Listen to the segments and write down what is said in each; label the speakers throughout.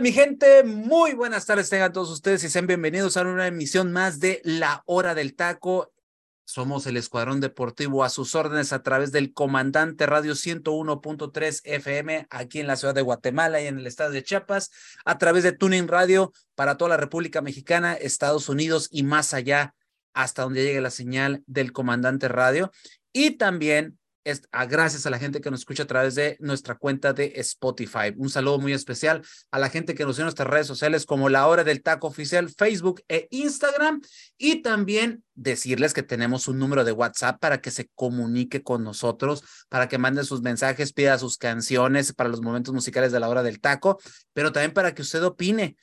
Speaker 1: Mi gente? Muy buenas tardes tengan todos ustedes y sean bienvenidos a una emisión más de La Hora del Taco. Somos el Escuadrón Deportivo a sus órdenes a través del Comandante Radio 101.3 FM aquí en la ciudad de Guatemala y en el estado de Chiapas, a través de Tuning Radio para toda la República Mexicana, Estados Unidos y más allá hasta donde llegue la señal del Comandante Radio. Y también a, gracias a la gente que nos escucha a través de nuestra cuenta de Spotify. Un saludo muy especial a la gente que nos sigue en nuestras redes sociales como La Hora del Taco Oficial, Facebook e Instagram. Y también decirles que tenemos un número de WhatsApp para que se comunique con nosotros, para que mande sus mensajes, pida sus canciones para los momentos musicales de La Hora del Taco, pero también para que usted opine.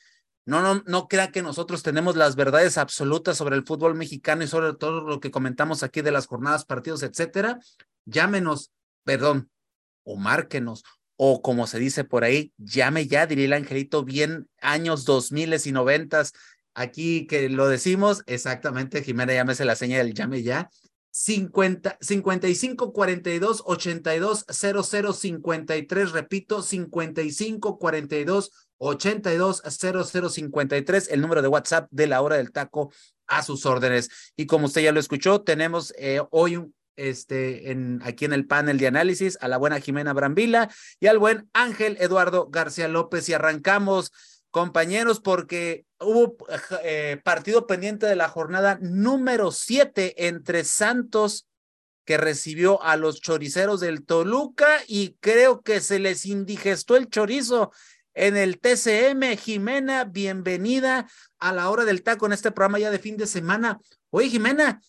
Speaker 1: No, no, no crea que nosotros tenemos las verdades absolutas sobre el fútbol mexicano y sobre todo lo que comentamos aquí de las jornadas, partidos, etcétera llámenos, perdón, o márquenos, o como se dice por ahí, llame ya, diría el angelito, bien años dos miles y noventas. Aquí que lo decimos, exactamente, Jimena, llámese la señal del llame ya. 50, 55 42 82 00 53, repito, 55 42 82 00 53, el número de WhatsApp de la hora del taco a sus órdenes. Y como usted ya lo escuchó, tenemos eh, hoy un, este, en, aquí en el panel de análisis, a la buena Jimena Brambila y al buen Ángel Eduardo García López. Y arrancamos, compañeros, porque hubo eh, partido pendiente de la jornada número siete entre Santos que recibió a los choriceros del Toluca y creo que se les indigestó el chorizo en el TCM. Jimena, bienvenida a la hora del taco en este programa ya de fin de semana. Oye, Jimena,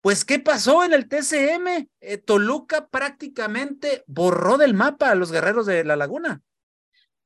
Speaker 1: pues, ¿qué pasó en el TCM? Eh, Toluca prácticamente borró del mapa a los guerreros de la laguna.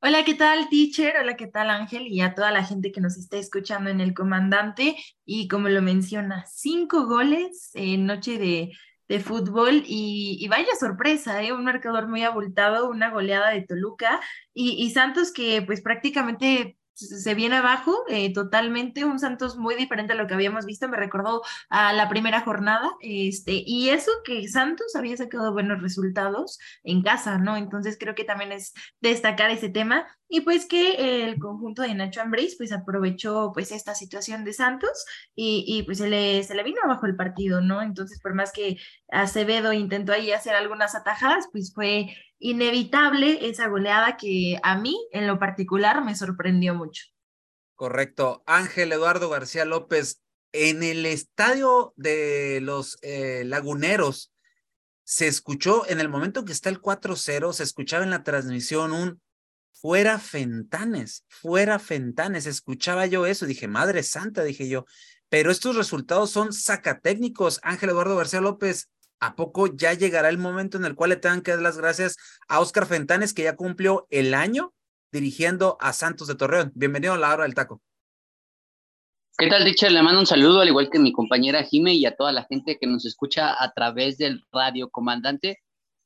Speaker 2: Hola, ¿qué tal, teacher? Hola, ¿qué tal, Ángel? Y a toda la gente que nos está escuchando en el comandante. Y como lo menciona, cinco goles en noche de, de fútbol y, y, vaya sorpresa, ¿eh? un marcador muy abultado, una goleada de Toluca y, y Santos que pues prácticamente se viene abajo eh, totalmente, un Santos muy diferente a lo que habíamos visto, me recordó a la primera jornada, este, y eso que Santos había sacado buenos resultados en casa, ¿no? Entonces creo que también es destacar ese tema, y pues que el conjunto de Nacho Ambriz pues aprovechó pues esta situación de Santos y, y pues se le, se le vino abajo el partido, ¿no? Entonces por más que Acevedo intentó ahí hacer algunas atajadas, pues fue inevitable esa goleada que a mí en lo particular me sorprendió mucho.
Speaker 1: Correcto. Ángel Eduardo García López, en el estadio de los eh, laguneros, se escuchó en el momento que está el 4-0, se escuchaba en la transmisión un fuera Fentanes, fuera Fentanes, escuchaba yo eso, dije, madre santa, dije yo, pero estos resultados son sacatécnicos. Ángel Eduardo García López, ¿A poco ya llegará el momento en el cual le tengan que dar las gracias a Oscar Fentanes, que ya cumplió el año dirigiendo a Santos de Torreón? Bienvenido a la hora del taco.
Speaker 3: ¿Qué tal, Richard? Le mando un saludo, al igual que mi compañera Jime y a toda la gente que nos escucha a través del radio comandante.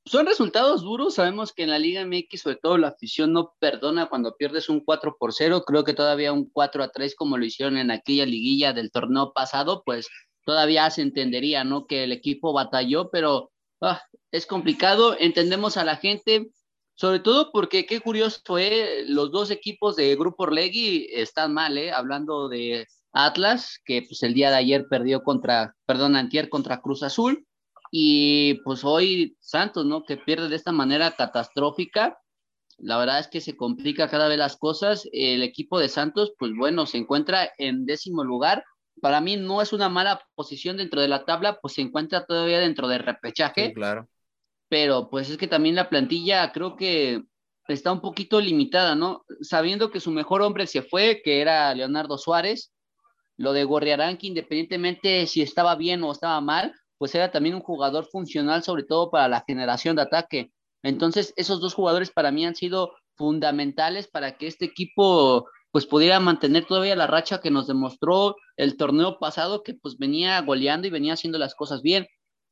Speaker 3: Son resultados duros, sabemos que en la Liga MX, sobre todo la afición no perdona cuando pierdes un 4 por 0, creo que todavía un 4 a 3 como lo hicieron en aquella liguilla del torneo pasado, pues todavía se entendería, ¿no? Que el equipo batalló, pero ah, es complicado, entendemos a la gente, sobre todo porque qué curioso fue, los dos equipos de Grupo Orlegui están mal, ¿eh? Hablando de Atlas, que pues el día de ayer perdió contra, perdón, antier contra Cruz Azul, y pues hoy Santos, ¿no? Que pierde de esta manera catastrófica. La verdad es que se complica cada vez las cosas. El equipo de Santos, pues bueno, se encuentra en décimo lugar para mí no es una mala posición dentro de la tabla, pues se encuentra todavía dentro del repechaje.
Speaker 1: claro.
Speaker 3: Pero pues es que también la plantilla creo que está un poquito limitada, ¿no? Sabiendo que su mejor hombre se fue, que era Leonardo Suárez, lo de Gorriarán, que independientemente si estaba bien o estaba mal, pues era también un jugador funcional, sobre todo para la generación de ataque. Entonces, esos dos jugadores para mí han sido fundamentales para que este equipo pues pudiera mantener todavía la racha que nos demostró el torneo pasado, que pues venía goleando y venía haciendo las cosas bien.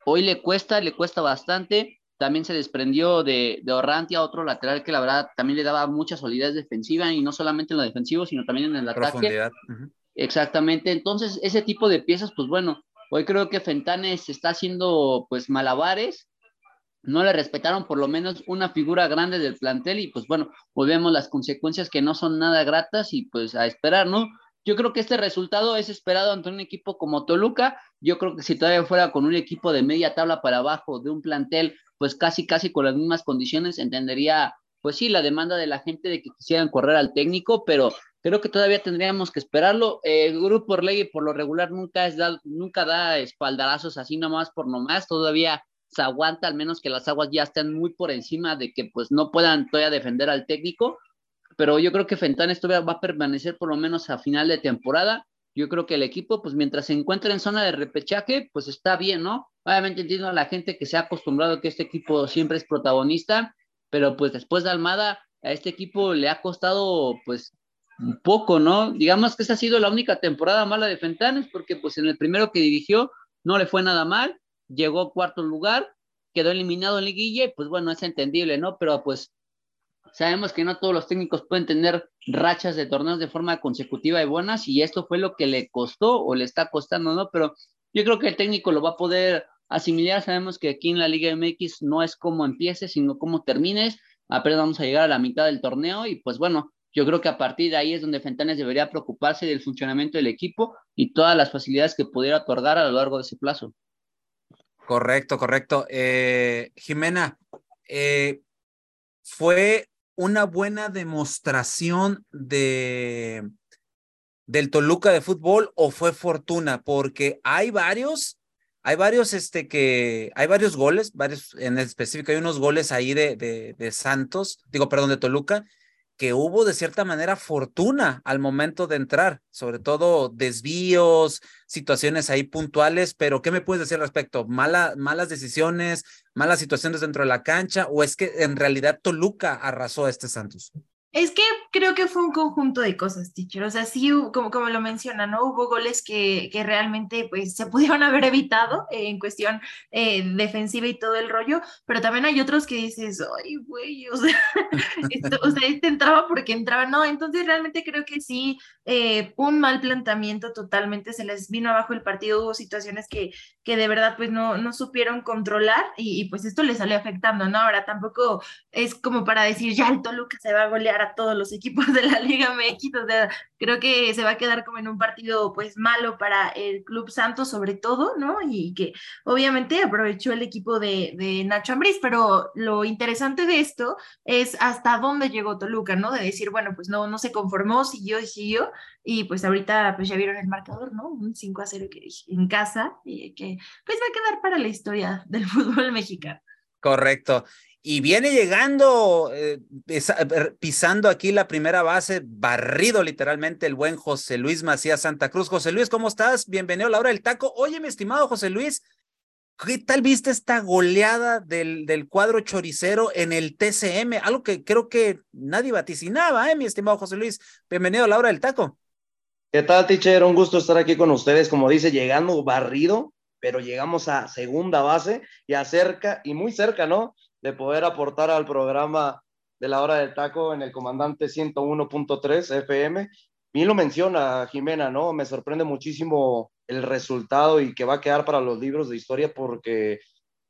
Speaker 3: Hoy le cuesta, le cuesta bastante. También se desprendió de, de Orrantia, otro lateral que la verdad también le daba mucha solidez defensiva y no solamente en lo defensivo, sino también en el ataque. Exactamente. Entonces, ese tipo de piezas, pues bueno, hoy creo que Fentanes está haciendo pues malabares no le respetaron por lo menos una figura grande del plantel y pues bueno, volvemos las consecuencias que no son nada gratas y pues a esperar, ¿no? Yo creo que este resultado es esperado ante un equipo como Toluca. Yo creo que si todavía fuera con un equipo de media tabla para abajo, de un plantel, pues casi, casi con las mismas condiciones, entendería, pues sí, la demanda de la gente de que quisieran correr al técnico, pero creo que todavía tendríamos que esperarlo. El grupo por ley por lo regular nunca, es da, nunca da espaldarazos así nomás por nomás, todavía se aguanta al menos que las aguas ya estén muy por encima de que pues no puedan todavía defender al técnico, pero yo creo que Fentanes todavía va a permanecer por lo menos a final de temporada. Yo creo que el equipo, pues mientras se encuentre en zona de repechaje, pues está bien, ¿no? Obviamente entiendo a la gente que se ha acostumbrado a que este equipo siempre es protagonista, pero pues después de Almada, a este equipo le ha costado pues un poco, ¿no? Digamos que esa ha sido la única temporada mala de Fentanes, porque pues en el primero que dirigió no le fue nada mal, llegó cuarto lugar, quedó eliminado en liguilla y pues bueno, es entendible, ¿no? Pero pues sabemos que no todos los técnicos pueden tener rachas de torneos de forma consecutiva y buenas y esto fue lo que le costó o le está costando, ¿no? Pero yo creo que el técnico lo va a poder asimilar, sabemos que aquí en la Liga MX no es cómo empieces, sino cómo termines, apenas vamos a llegar a la mitad del torneo y pues bueno, yo creo que a partir de ahí es donde Fentanes debería preocuparse del funcionamiento del equipo y todas las facilidades que pudiera otorgar a lo largo de ese plazo.
Speaker 1: Correcto, correcto. Eh, Jimena, eh, fue una buena demostración de del Toluca de fútbol o fue fortuna, porque hay varios, hay varios, este, que, hay varios goles, varios, en específico hay unos goles ahí de, de, de Santos, digo, perdón, de Toluca, que hubo de cierta manera fortuna al momento de entrar, sobre todo desvíos, situaciones ahí puntuales, pero ¿qué me puedes decir respecto? ¿Mala, ¿Malas decisiones, malas situaciones dentro de la cancha o es que en realidad Toluca arrasó a este Santos?
Speaker 2: Es que creo que fue un conjunto de cosas, teacher. O sea, sí, como, como lo menciona, ¿no? Hubo goles que, que realmente pues, se pudieron haber evitado en cuestión eh, defensiva y todo el rollo, pero también hay otros que dices, ay, güey, o sea, esto, o este entraba porque entraba, no. Entonces, realmente creo que sí, eh, un mal planteamiento totalmente, se les vino abajo el partido, hubo situaciones que, que de verdad pues no, no supieron controlar y, y pues esto les salió afectando, ¿no? Ahora tampoco es como para decir, ya el Toluca se va a golear todos los equipos de la Liga MX, o sea, creo que se va a quedar como en un partido pues malo para el Club Santos sobre todo, ¿no? Y que obviamente aprovechó el equipo de, de Nacho Ambriz, pero lo interesante de esto es hasta dónde llegó Toluca, ¿no? De decir, bueno, pues no, no se conformó, siguió siguió, y pues ahorita pues ya vieron el marcador, ¿no? Un 5 a 0 que en casa, y que pues va a quedar para la historia del fútbol mexicano.
Speaker 1: Correcto y viene llegando, eh, pisando aquí la primera base, barrido literalmente el buen José Luis Macías Santa Cruz. José Luis, ¿cómo estás? Bienvenido a la hora del taco. Oye, mi estimado José Luis, ¿qué tal viste esta goleada del, del cuadro choricero en el TCM? Algo que creo que nadie vaticinaba, ¿eh, mi estimado José Luis? Bienvenido a la hora del taco.
Speaker 4: ¿Qué tal, teacher? Un gusto estar aquí con ustedes. Como dice, llegando barrido, pero llegamos a segunda base y a cerca, y muy cerca, ¿no? De poder aportar al programa de la hora del taco en el comandante 101.3 FM. Bien lo menciona Jimena, ¿no? Me sorprende muchísimo el resultado y que va a quedar para los libros de historia porque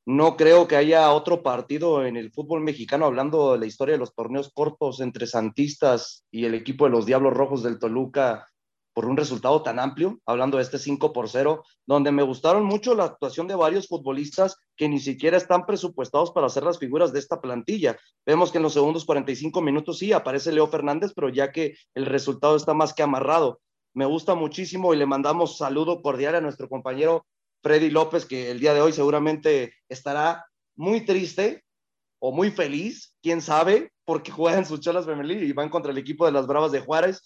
Speaker 4: no creo que haya otro partido en el fútbol mexicano hablando de la historia de los torneos cortos entre Santistas y el equipo de los Diablos Rojos del Toluca por un resultado tan amplio, hablando de este 5 por 0, donde me gustaron mucho la actuación de varios futbolistas que ni siquiera están presupuestados para hacer las figuras de esta plantilla. Vemos que en los segundos 45 minutos sí aparece Leo Fernández, pero ya que el resultado está más que amarrado. Me gusta muchísimo y le mandamos saludo cordial a nuestro compañero Freddy López, que el día de hoy seguramente estará muy triste o muy feliz, quién sabe, porque juega en sus cholas femenil y van contra el equipo de las Bravas de Juárez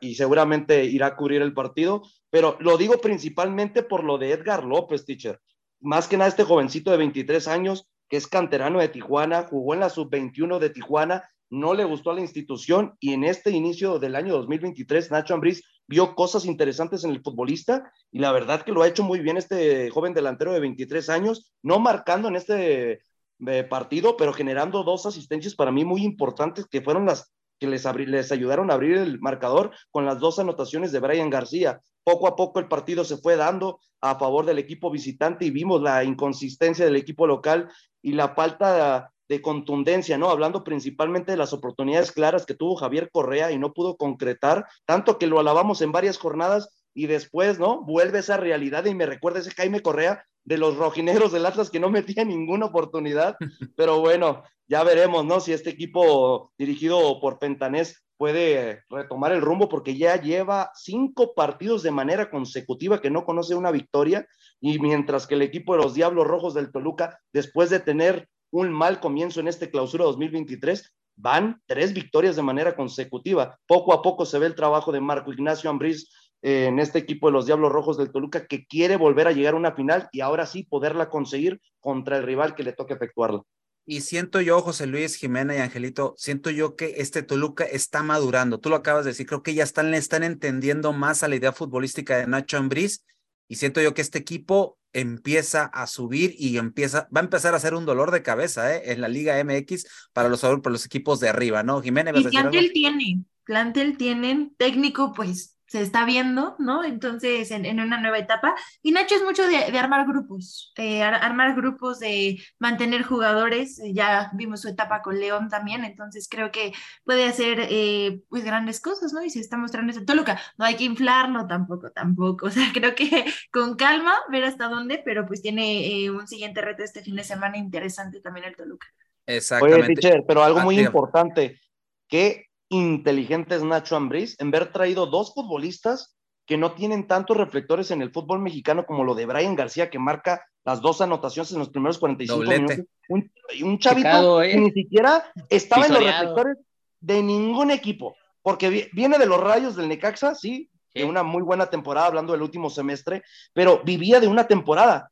Speaker 4: y seguramente irá a cubrir el partido, pero lo digo principalmente por lo de Edgar López, teacher. Más que nada este jovencito de 23 años que es canterano de Tijuana, jugó en la sub-21 de Tijuana, no le gustó a la institución y en este inicio del año 2023 Nacho Ambriz vio cosas interesantes en el futbolista y la verdad que lo ha hecho muy bien este joven delantero de 23 años, no marcando en este eh, partido, pero generando dos asistencias para mí muy importantes que fueron las que les, ayudaron a abrir el marcador con las dos anotaciones de Brian García. Poco a poco el partido se fue dando a favor del equipo visitante y vimos la inconsistencia del equipo local y la falta de, contundencia, ¿no? Hablando principalmente de las oportunidades claras que tuvo Javier Correa y no pudo concretar, tanto que lo alabamos en varias jornadas y después, ¿no? Vuelve esa realidad y me recuerda ese Jaime Correa de los rojineros del Atlas que no metía ninguna oportunidad, pero bueno, ya veremos, ¿no? Si este equipo dirigido por Pentanés puede retomar el rumbo porque ya lleva cinco partidos de manera consecutiva que no conoce una victoria y mientras que el equipo de los Diablos Rojos del Toluca, después de tener un mal comienzo en este clausura 2023, van tres victorias de manera consecutiva. Poco a poco se ve el trabajo de Marco Ignacio Ambriz en este equipo de los Diablos Rojos del Toluca que quiere volver a llegar a una final y ahora sí poderla conseguir contra el rival que le toque efectuarla.
Speaker 1: Y siento yo, José Luis, Jimena y Angelito, siento yo que este Toluca está madurando. Tú lo acabas de decir, creo que ya están, están entendiendo más a la idea futbolística de Nacho Ambriz y siento yo que este equipo empieza a subir y empieza, va a empezar a ser un dolor de cabeza ¿eh? en la Liga MX para los, para los equipos de arriba, ¿no? Jimena,
Speaker 2: y plantel tiene, plantel tienen, técnico, pues se está viendo, ¿no? Entonces, en, una nueva etapa. Y Nacho es mucho de, armar grupos, eh, armar grupos, de mantener jugadores. Eh, ya vimos su etapa con León también, entonces creo que puede hacer eh, pues grandes cosas, ¿no? Y se está mostrando ese Toluca. No hay que inflarlo tampoco, tampoco. O sea, creo que con calma, ver hasta dónde, pero pues tiene un siguiente reto este fin de semana interesante también el Toluca.
Speaker 4: Exactamente. Oye, pero algo ah, muy importante, que inteligente es Nacho Ambriz en ver traído dos futbolistas que no tienen tantos reflectores en el fútbol mexicano como lo de Brian García, que marca las dos anotaciones en los primeros 45 minutos. Un, un chavito que ¿eh? ni siquiera estaba en los reflectores de ningún equipo, porque viene de los rayos del Necaxa, sí, de una muy buena temporada, hablando del último semestre, pero vivía de una temporada.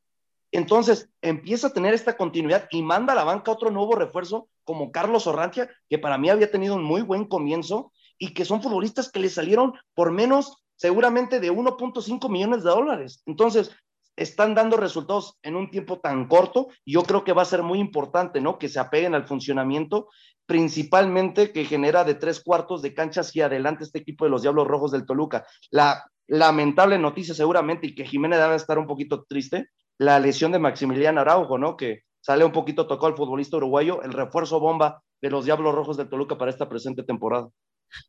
Speaker 4: Entonces empieza a tener esta continuidad y manda a la banca otro nuevo refuerzo como Carlos Orrantia, que para mí había tenido un muy buen comienzo y que son futbolistas que le salieron por menos seguramente de 1.5 millones de dólares. Entonces, están dando resultados en un tiempo tan corto y yo creo que va a ser muy importante, ¿no? Que se apeguen al funcionamiento, principalmente que genera de tres cuartos de cancha hacia adelante este equipo de los Diablos Rojos del Toluca. La lamentable noticia seguramente y que Jiménez debe estar un poquito triste, la lesión de Maximiliano Araujo, ¿no? Que sale un poquito tocado el futbolista uruguayo, el refuerzo bomba de los Diablos Rojos de Toluca para esta presente temporada.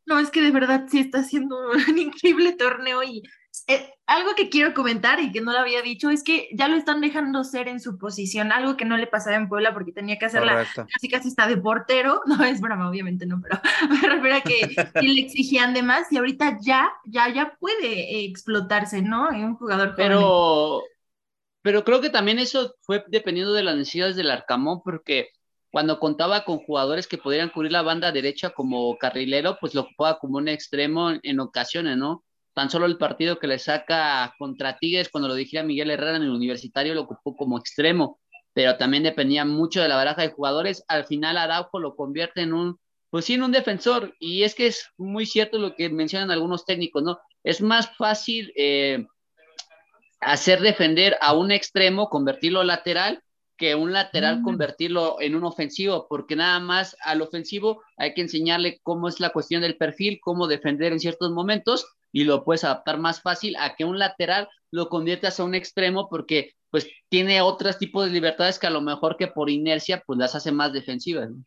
Speaker 2: No, es que de verdad sí está haciendo un increíble torneo y eh, algo que quiero comentar y que no lo había dicho es que ya lo están dejando ser en su posición, algo que no le pasaba en Puebla porque tenía que hacerla casi casi está de portero, no es broma, obviamente no, pero me refiero a que le exigían de más y ahorita ya, ya, ya puede explotarse, ¿no? En un jugador
Speaker 3: Pero, pero creo que también eso fue dependiendo de las necesidades del Arcamón, porque cuando contaba con jugadores que podrían cubrir la banda derecha como carrilero, pues lo ocupaba como un extremo en, ocasiones, ¿no? Tan solo el partido que le saca contra Tigres, cuando lo dijera Miguel Herrera en el universitario, lo ocupó como extremo, pero también dependía mucho de la baraja de jugadores. Al final Araujo lo convierte en un, pues sí, en un defensor, y es que es muy cierto lo que mencionan algunos técnicos, ¿no? Es más fácil eh, hacer defender a un extremo, convertirlo lateral, que un lateral mm. convertirlo en un ofensivo, porque nada más al ofensivo hay que enseñarle cómo es la cuestión del perfil, cómo defender en ciertos momentos y lo puedes adaptar más fácil a que un lateral lo conviertas a un extremo porque pues tiene otros tipos de libertades que a lo mejor que por inercia pues las hace más defensivas.
Speaker 2: No,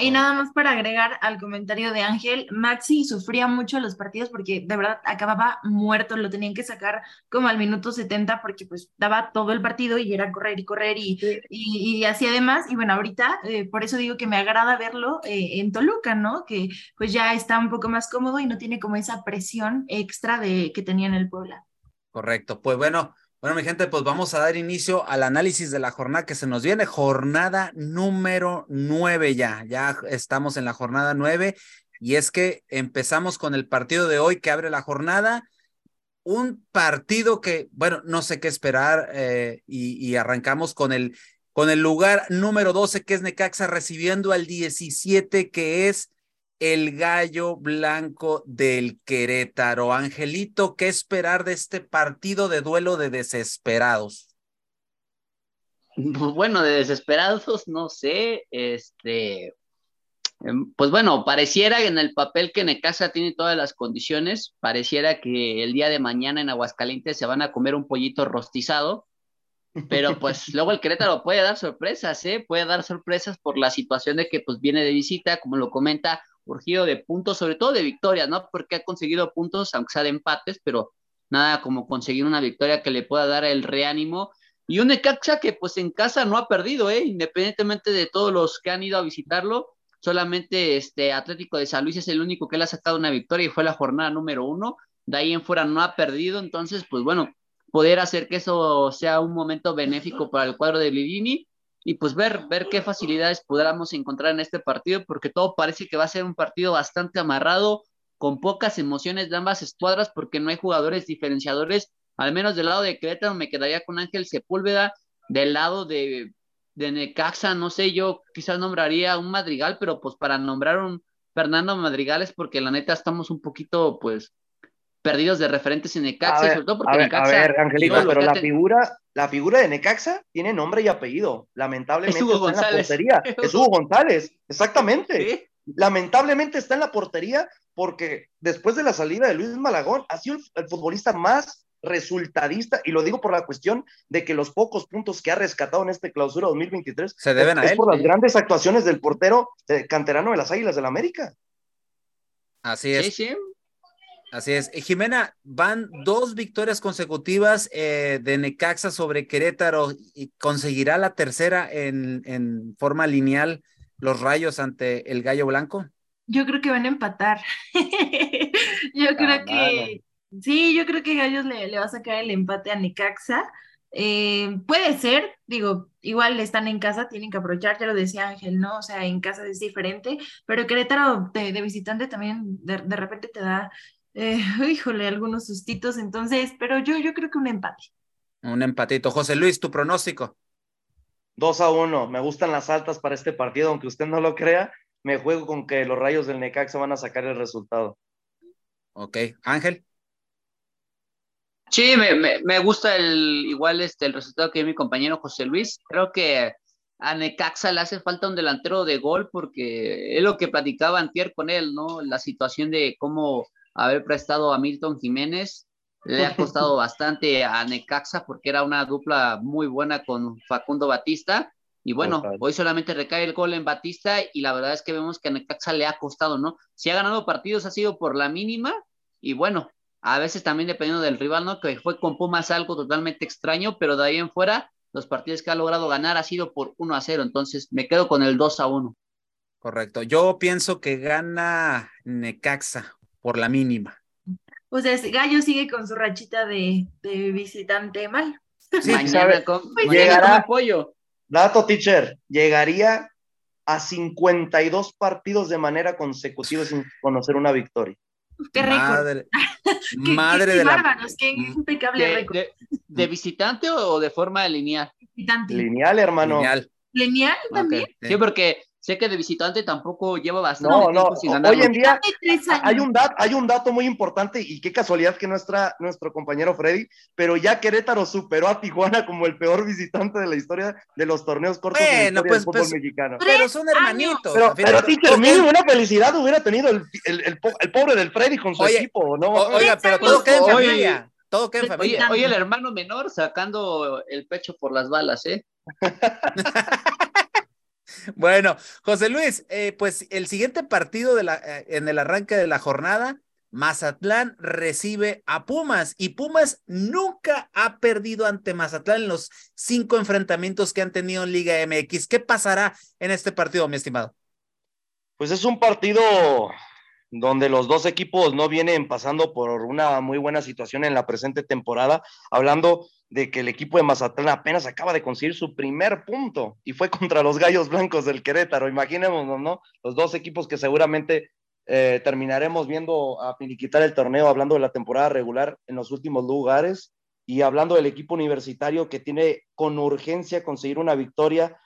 Speaker 2: y nada más para agregar al comentario de Ángel, Maxi sufría mucho los partidos porque de verdad acababa muerto, lo tenían que sacar como al minuto 70 porque pues daba todo el partido y era correr y correr y, y, así además, y bueno, ahorita eh, por eso digo que me agrada verlo eh, en Toluca, ¿no? Que pues ya está un poco más cómodo y no tiene como esa presión extra de que tenía en el Puebla.
Speaker 1: Correcto, pues bueno, bueno, mi gente, pues vamos a dar inicio al análisis de la jornada que se nos viene, jornada número nueve ya, ya estamos en la jornada nueve. Y es que empezamos con el partido de hoy que abre la jornada, un partido que, bueno, no sé qué esperar eh, y, arrancamos con el con el lugar número 12 que es Necaxa recibiendo al 17 que es el gallo blanco del Querétaro. Angelito, ¿qué esperar de este partido de duelo de desesperados?
Speaker 3: Bueno, de desesperados, no sé, este, em, pues bueno, pareciera en el papel que Necaxa tiene todas las condiciones, pareciera que el día de mañana en Aguascalientes se van a comer un pollito rostizado, pero pues luego el Querétaro puede dar sorpresas, ¿eh? Puede dar sorpresas por la situación de que pues viene de visita, como lo comenta, urgido de puntos, sobre todo de victorias, ¿no? Porque ha conseguido puntos, aunque sea de empates, pero nada como conseguir una victoria que le pueda dar el reánimo. Y un Necaxa que pues en casa no ha perdido, ¿eh? Independientemente de todos los que han ido a visitarlo, solamente este Atlético de San Luis es el único que le ha sacado una victoria y fue la jornada número uno. De ahí en fuera no ha perdido, entonces pues bueno, poder hacer que eso sea un momento benéfico para el cuadro de Lidini y pues ver, ver qué facilidades podamos encontrar en este partido, porque todo parece que va a ser un partido bastante amarrado, con pocas emociones de ambas escuadras, porque no hay jugadores diferenciadores, al menos del lado de Querétaro me quedaría con Ángel Sepúlveda, del lado de, de Necaxa, no sé, yo quizás nombraría un Madrigal, pero pues para nombrar un Fernando Madrigal es porque la neta estamos un poquito, pues, perdidos de referentes en Necaxa, sobre todo porque
Speaker 4: a ver,
Speaker 3: Necaxa.
Speaker 4: A ver, Angelito, pero la figura, la figura de Necaxa tiene nombre y apellido. Lamentablemente
Speaker 3: es Hugo
Speaker 4: está
Speaker 3: González.
Speaker 4: en la portería. Es Hugo González, exactamente.
Speaker 3: ¿Sí?
Speaker 4: Lamentablemente está en la portería porque después de la salida de Luis Malagón ha sido el, el futbolista más resultadista, y lo digo por la cuestión de que los pocos puntos que ha rescatado en este clausura 2023
Speaker 1: Se deben
Speaker 4: es,
Speaker 1: a
Speaker 4: es por las grandes actuaciones del portero eh, canterano de las Águilas del América.
Speaker 1: Así es.
Speaker 3: Sí, sí.
Speaker 1: Así es. Jimena, van dos victorias consecutivas eh, de Necaxa sobre Querétaro y conseguirá la tercera en, en, forma lineal los rayos ante el Gallo Blanco.
Speaker 2: Yo creo que van a empatar. yo creo
Speaker 4: Ah,
Speaker 2: que sí, yo creo que Gallos le, le, va a sacar el empate a Necaxa. Eh, puede ser, digo, igual están en casa, tienen que aprovechar, ya lo decía Ángel, ¿no? O sea, en casa es diferente, pero Querétaro de, de visitante también de, de repente te da eh, híjole, algunos sustitos, entonces, pero yo, yo creo que un empate.
Speaker 1: Un empatito. José Luis, tu pronóstico.
Speaker 4: 2 a 1. Me gustan las altas para este partido, aunque usted no lo crea. Me juego con que los rayos del Necaxa van a sacar el resultado.
Speaker 1: Ok. Ángel.
Speaker 3: Sí, me, me, me gusta el igual este el resultado que dio mi compañero José Luis. Creo que a Necaxa le hace falta un delantero de gol porque es lo que platicaba antier con él, ¿no? La situación de cómo haber prestado a Milton Jiménez le ha costado bastante a Necaxa porque era una dupla muy buena con Facundo Batista. Y bueno, Total. hoy solamente recae el gol en Batista y la verdad es que vemos que a Necaxa le ha costado, ¿no? Si ha ganado partidos ha sido por la mínima y bueno, a veces también dependiendo del rival, ¿no? Que fue con Pumas algo totalmente extraño, pero de ahí en fuera, los partidos que ha logrado ganar ha sido por 1 a 0, entonces me quedo con el 2 a 1.
Speaker 1: Correcto, yo pienso que gana Necaxa por la mínima.
Speaker 2: Pues es, Gallo sigue con su rachita de, de visitante mal.
Speaker 3: Sí, mañana con,
Speaker 4: pues llegará apoyo. Dato, teacher, llegaría a 52 partidos de manera consecutiva sin conocer una victoria.
Speaker 2: Qué récord.
Speaker 1: Madre,
Speaker 2: qué,
Speaker 1: madre
Speaker 2: qué
Speaker 1: de
Speaker 2: bárbaros,
Speaker 1: la.
Speaker 2: qué impecable
Speaker 3: de,
Speaker 2: récord.
Speaker 3: De, de, visitante o de forma lineal?
Speaker 2: Visitante.
Speaker 4: Lineal, hermano.
Speaker 1: Lineal.
Speaker 2: ¿Lineal también?
Speaker 3: Okay. Sí, porque sé que de visitante tampoco lleva bastante
Speaker 4: no,
Speaker 3: tiempo
Speaker 4: no.
Speaker 3: sin ganar.
Speaker 4: Hoy en día hay un, dato, hay un dato muy importante y qué casualidad que nuestra, nuestro compañero Freddy, pero ya Querétaro superó a Tijuana como el peor visitante de la historia de los torneos cortos
Speaker 1: bueno,
Speaker 4: de
Speaker 1: pues,
Speaker 4: del fútbol
Speaker 1: pues,
Speaker 4: mexicano.
Speaker 1: Pero son hermanitos.
Speaker 4: Pero, pero teacher, mínimo una felicidad hubiera tenido el, el, el, el, pobre del Freddy con su
Speaker 1: oye,
Speaker 4: equipo, ¿no?
Speaker 1: Oiga, pero todo queda en familia. Todo queda en familia.
Speaker 3: Oye, oye, el hermano menor sacando el pecho por las balas, ¿eh?
Speaker 1: Bueno, José Luis, eh, pues el siguiente partido de la, eh, en el arranque de la jornada, Mazatlán recibe a Pumas y Pumas nunca ha perdido ante Mazatlán en los cinco enfrentamientos que han tenido en Liga MX. ¿Qué pasará en este partido, mi estimado?
Speaker 4: Pues es un partido donde los dos equipos no vienen pasando por una muy buena situación en la presente temporada, hablando de que el equipo de Mazatlán apenas acaba de conseguir su primer punto y fue contra los Gallos Blancos del Querétaro. Imaginémonos, ¿no? Los dos equipos que seguramente eh, terminaremos viendo a finiquitar el torneo, hablando de la temporada regular en los últimos lugares. y hablando del equipo universitario que tiene con urgencia conseguir una victoria,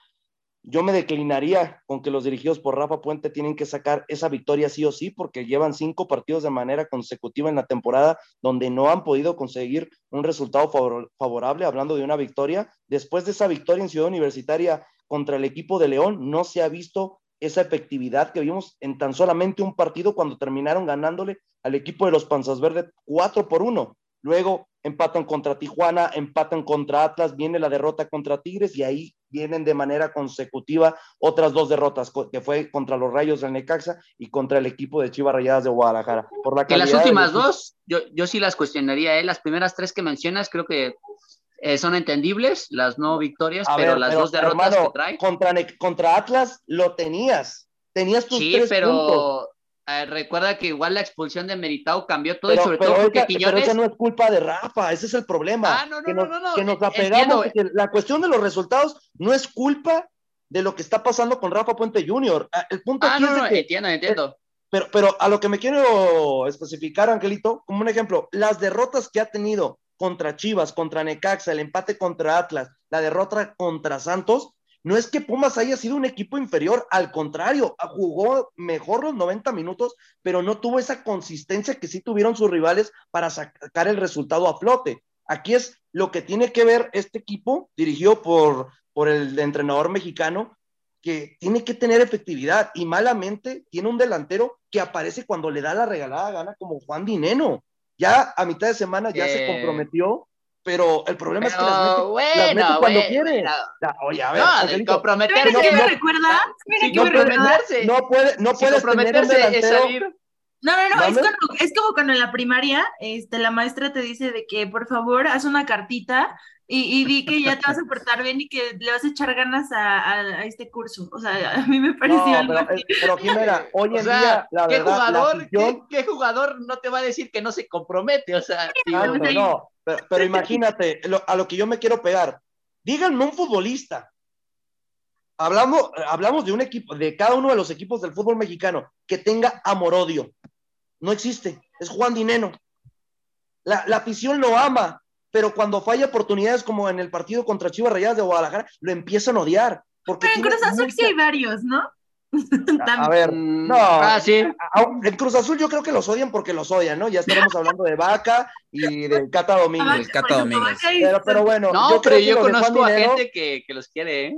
Speaker 4: yo me declinaría con que los dirigidos por Rafa Puente tienen que sacar esa victoria sí o sí, porque llevan cinco partidos de manera consecutiva en la temporada donde no han podido conseguir un resultado favorable, hablando de una victoria. Después de esa victoria en Ciudad Universitaria contra el equipo de León, no se ha visto esa efectividad que vimos en tan solamente un partido cuando terminaron ganándole al equipo de los Panzas Verdes 4 por 1. Luego empatan contra Tijuana, empatan contra Atlas, viene la derrota contra Tigres y ahí vienen de manera consecutiva otras dos derrotas, que fue contra los Rayos del Necaxa y contra el equipo de Chivas Rayadas de Guadalajara.
Speaker 3: Por la las últimas dos, yo, yo sí las cuestionaría, ¿eh? las primeras tres que mencionas creo que eh, son entendibles, las no victorias, pero las dos derrotas que trae.
Speaker 4: Contra, contra Atlas lo tenías, tenías tus sí,
Speaker 3: pero... Eh, recuerda que igual la expulsión de Meritao cambió todo y sobre todo porque
Speaker 4: Quiñones... Pero eso no es culpa de Rafa, ese es el problema.
Speaker 3: Ah, no, no,
Speaker 4: que
Speaker 3: nos, no,
Speaker 4: Que nos apegamos, la cuestión de los resultados no es culpa de lo que está pasando con Rafa Puente Jr. Ah, el punto
Speaker 3: ah,
Speaker 4: aquí
Speaker 3: no,
Speaker 4: es que,
Speaker 3: entiendo, entiendo.
Speaker 4: Pero, pero a lo que me quiero especificar, Angelito, como un ejemplo, las derrotas que ha tenido contra Chivas, contra Necaxa, el empate contra Atlas, la derrota contra Santos, no es que Pumas haya sido un equipo inferior, al contrario, jugó mejor los 90 minutos, pero no tuvo esa consistencia que sí tuvieron sus rivales para sacar el resultado a flote. Aquí es lo que tiene que ver este equipo, dirigido por, por el entrenador mexicano, que tiene que tener efectividad y malamente tiene un delantero que aparece cuando le da la regalada gana como Juan Dineno. Ya a mitad de semana ya se eh, comprometió pero el problema es que las mete,
Speaker 3: bueno,
Speaker 4: las cuando
Speaker 3: bueno,
Speaker 4: quiere. oye, a ver, no,
Speaker 3: Angelito, comprometerse.
Speaker 2: No, me recuerda?
Speaker 4: No, comprometerse. No puede, no
Speaker 3: si puedes comprometerse es salir.
Speaker 2: No, no, no, es como, es como, cuando en la primaria este, la maestra te dice de que por favor haz una cartita y, y di que ya te vas a portar bien y que le vas a echar ganas a, a, a este curso. O sea, a mí me pareció no,
Speaker 4: algo
Speaker 2: pero,
Speaker 4: así. Pero Jimena, hoy en o sea, día, la
Speaker 3: ¿qué
Speaker 4: verdad,
Speaker 3: jugador,
Speaker 4: la afición...
Speaker 3: ¿qué, ¿qué, jugador no te va a decir que no se compromete? O sea,
Speaker 4: claro, no, no, pero, pero imagínate, lo, a lo que yo me quiero pegar. Díganme un futbolista. Hablamos, hablamos de un equipo, de cada uno de los equipos del fútbol mexicano que tenga amor-odio. No existe. Es Juan Dineno. La, la afición lo ama, pero cuando falla oportunidades como en el partido contra Chivas Rayadas de Guadalajara, lo empiezan a odiar. Porque
Speaker 2: pero en Cruz Azul mucha... sí hay varios, ¿no?
Speaker 4: A, a, ver, no.
Speaker 3: Ah, sí.
Speaker 4: En Cruz Azul yo creo que los odian porque los odian, ¿no? Ya estaremos hablando de Vaca y del Cata Domínguez.
Speaker 1: El Cata Domínguez.
Speaker 4: Pero, pero bueno.
Speaker 3: No, yo pero yo conozco a Dinero, gente que, que, los quiere, ¿eh?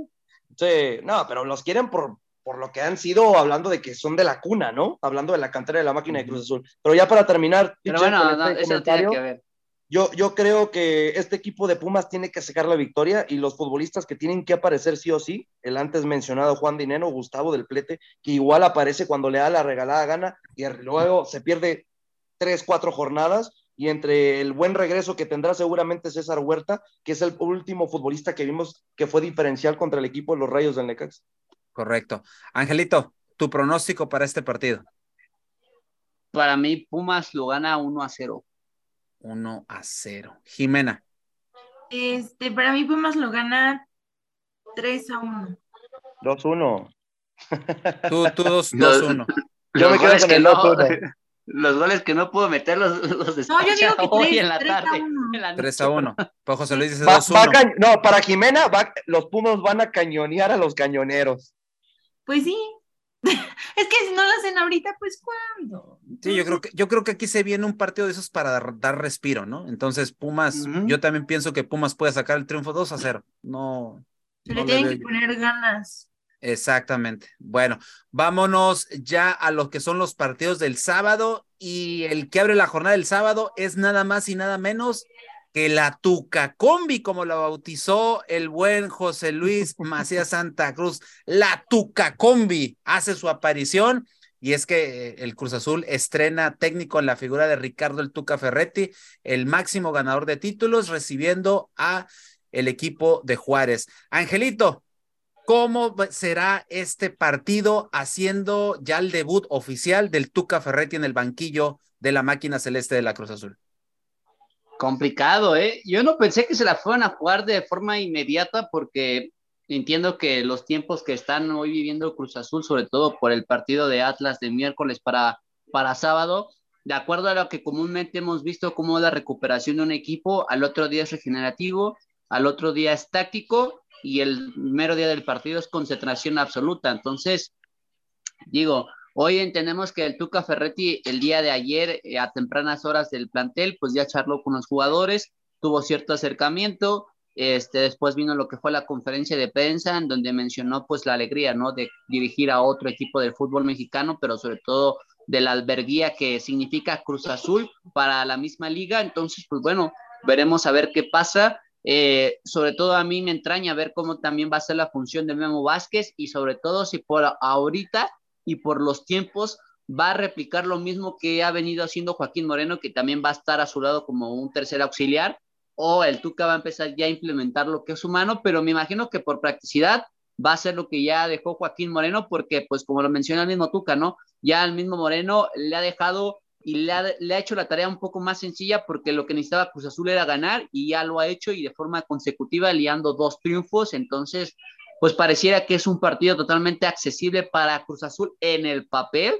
Speaker 4: Sí, no, pero los quieren por, por lo que han sido hablando de que son de la cuna, ¿no? Hablando de la cantera de la máquina de Cruz Azul. Pero ya para terminar,
Speaker 3: pero bueno, no, este eso tiene que ver.
Speaker 4: Yo, yo creo que este equipo de Pumas tiene que sacar la victoria y los futbolistas que tienen que aparecer sí o sí, el antes mencionado Juan Dineno, Gustavo del Plete, que igual aparece cuando le da la regalada gana y luego se pierde tres, cuatro jornadas y entre el buen regreso que tendrá seguramente César Huerta, que es el último futbolista que vimos que fue diferencial contra el equipo de los Rayos del Necax.
Speaker 1: Correcto. Angelito, tu pronóstico para este partido.
Speaker 3: Para mí, Pumas lo gana 1 a 0.
Speaker 1: 1 a 0. Jimena.
Speaker 2: Este, para mí Pumas lo gana 3 a 1.
Speaker 4: 2 1.
Speaker 1: Tú, tú 2 1.
Speaker 4: Yo me quedo con el 2 1.
Speaker 3: Los goles que no puedo meter los, los
Speaker 2: no, yo digo que
Speaker 3: hoy
Speaker 2: 3,
Speaker 3: en la
Speaker 2: 3
Speaker 3: tarde.
Speaker 2: A 1.
Speaker 3: En la
Speaker 1: 3 a 1. Pues José Luis dice
Speaker 4: Va,
Speaker 1: 2
Speaker 4: va
Speaker 1: 1.
Speaker 4: ca... No, para Jimena, va... los Pumas van a cañonear a los cañoneros.
Speaker 2: Pues sí. Es que si no lo hacen ahorita, pues ¿cuándo?
Speaker 1: Sí, yo creo que yo creo que aquí se viene un partido de esos para dar, dar respiro, ¿no? Entonces, Pumas, uh -huh. yo también pienso que Pumas puede sacar el triunfo 2 a 0. No.
Speaker 2: Se le no tienen le que poner ganas.
Speaker 1: Exactamente. Bueno, vámonos ya a lo que son los partidos del sábado y el que abre la jornada del sábado es nada más y nada menos que la Tuca Combi, como la bautizó el buen José Luis Macías Santa Cruz. La Tuca Combi hace su aparición y es que el Cruz Azul estrena técnico en la figura de Ricardo el Tuca Ferretti, el máximo ganador de títulos, recibiendo a el equipo de Juárez. Angelito, ¿cómo será este partido haciendo ya el debut oficial del Tuca Ferretti en el banquillo de la máquina celeste de la Cruz Azul?
Speaker 3: Complicado, ¿eh? Yo no pensé que se la fueran a jugar de forma inmediata porque entiendo que los tiempos que están hoy viviendo Cruz Azul, sobre todo por el partido de Atlas de miércoles para, para sábado, de acuerdo a lo que comúnmente hemos visto como la recuperación de un equipo, al otro día es regenerativo, al otro día es táctico y el mero día del partido es concentración absoluta. Entonces, digo, hoy entendemos que el Tuca Ferretti el día de ayer, eh, a tempranas horas del plantel, pues ya charló con los jugadores, tuvo cierto acercamiento, este, después vino lo que fue la conferencia de prensa, en donde mencionó pues la alegría, ¿no? De dirigir a otro equipo del fútbol mexicano, pero sobre todo de la alberguía que significa Cruz Azul para la misma liga. Entonces, pues bueno, veremos a ver qué pasa. Eh, sobre todo a mí me entraña ver cómo también va a ser la función de Memo Vázquez y sobre todo si por ahorita y por los tiempos va a replicar lo mismo que ha venido haciendo Joaquín Moreno, que también va a estar a su lado como un tercer auxiliar, o el Tuca va a empezar ya a implementar lo que es humano, pero me imagino que por practicidad va a ser lo que ya dejó Joaquín Moreno, porque pues como lo menciona el mismo Tuca, ¿no? Ya el mismo Moreno le ha dejado y le ha, le ha, hecho la tarea un poco más sencilla porque lo que necesitaba Cruz Azul era ganar y ya lo ha hecho y de forma consecutiva liando dos triunfos, entonces pues pareciera que es un partido totalmente accesible para Cruz Azul en el papel,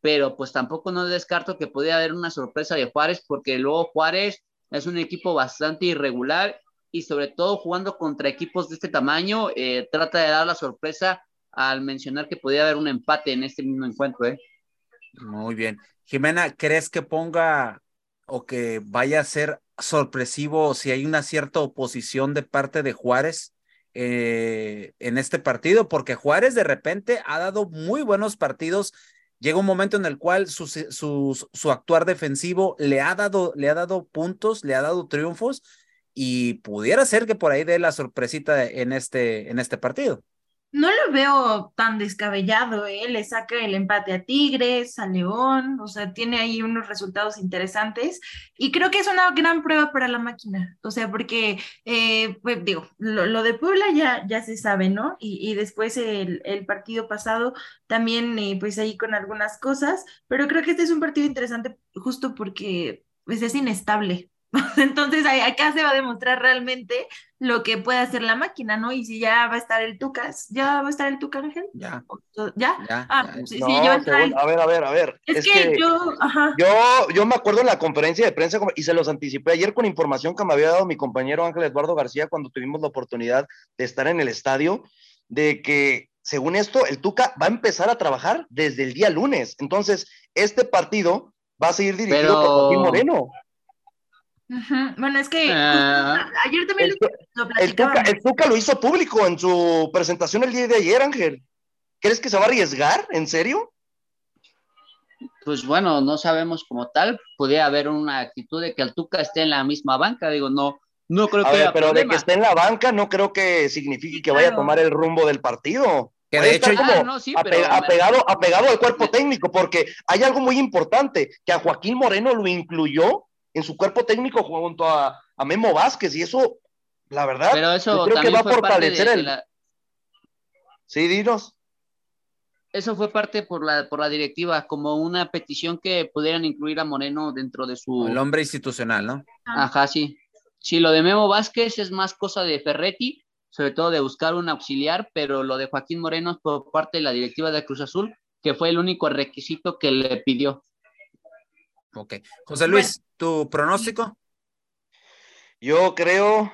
Speaker 3: pero pues tampoco no descarto que podría haber una sorpresa de Juárez porque luego Juárez es un equipo bastante irregular y sobre todo jugando contra equipos de este tamaño, eh, trata de dar la sorpresa al mencionar que podría haber un empate en este mismo encuentro. ¿eh?
Speaker 1: Muy bien. Jimena, ¿crees que ponga o que vaya a ser sorpresivo si hay una cierta oposición de parte de Juárez eh, en este partido? Porque Juárez de repente ha dado muy buenos partidos. Llega un momento en el cual su, su, su actuar defensivo le ha, dado, le ha dado puntos, le ha dado triunfos y pudiera ser que por ahí dé la sorpresita en este, en este partido.
Speaker 2: No lo veo tan descabellado, ¿eh? Le saca el empate a Tigres, a León, o sea, tiene ahí unos resultados interesantes y creo que es una gran prueba para la máquina, o sea, porque, eh, pues digo, lo, de Puebla ya, ya se sabe, ¿no? Y, y después el, el, partido pasado también, eh, pues ahí con algunas cosas, pero creo que este es un partido interesante justo porque pues es inestable, Entonces acá se va a demostrar realmente lo que puede hacer la máquina, ¿no? Y si ya va a estar el Tucas, ¿ya va a estar el Tucas, Ángel?
Speaker 1: Ya.
Speaker 2: ¿Ya?
Speaker 1: ah,
Speaker 2: Sí,
Speaker 4: no,
Speaker 2: sí, ya va a estar el-
Speaker 4: A ver, a ver, a ver.
Speaker 2: Es, que, yo, ajá.
Speaker 4: Yo, yo me acuerdo en la conferencia de prensa y se los anticipé ayer con información que me había dado mi compañero Ángel Eduardo García cuando tuvimos la oportunidad de estar en el estadio, de que según esto, el Tuca va a empezar a trabajar desde el día lunes. Entonces, este partido va a seguir dirigido
Speaker 3: Pero-
Speaker 4: por Joaquín Moreno.
Speaker 2: Bueno, es que
Speaker 3: Ah.
Speaker 2: justo ayer también
Speaker 4: El,
Speaker 2: lo, lo
Speaker 4: el Tuca,
Speaker 2: platicábamos.
Speaker 4: el Tuca lo hizo público en su presentación el día de ayer, Ángel. ¿Crees que se va a arriesgar? ¿En serio?
Speaker 3: Pues bueno, no sabemos como tal, podría haber una actitud de que el Tuca esté en la misma banca, digo, no, no creo
Speaker 4: A
Speaker 3: que
Speaker 4: ver,
Speaker 3: haya
Speaker 4: pero de que esté en la banca no creo que signifique
Speaker 2: Sí,
Speaker 4: que vaya a tomar el rumbo del partido.
Speaker 1: Que de hecho,
Speaker 3: Ah,
Speaker 4: como
Speaker 3: no, sí,
Speaker 4: ape-
Speaker 3: pero me
Speaker 4: apegado, apegado al cuerpo técnico, porque hay algo muy importante, que a Joaquín Moreno lo incluyó en su cuerpo técnico junto a, a Memo Vázquez, y eso, la verdad,
Speaker 3: Pero eso
Speaker 4: yo creo que va a
Speaker 3: de,
Speaker 4: fortalecer
Speaker 3: de la,
Speaker 4: Sí, dinos.
Speaker 3: eso fue parte por la, por la directiva, como una petición que pudieran incluir a Moreno dentro de su...
Speaker 1: el hombre institucional, ¿no?
Speaker 3: Ajá, sí. Sí, lo de Memo Vázquez es más cosa de Ferretti, sobre todo de buscar un auxiliar, pero lo de Joaquín Moreno es por parte de la directiva de Cruz Azul, que fue el único requisito que le pidió.
Speaker 1: Ok. José Luis, ¿tu pronóstico?
Speaker 4: Yo creo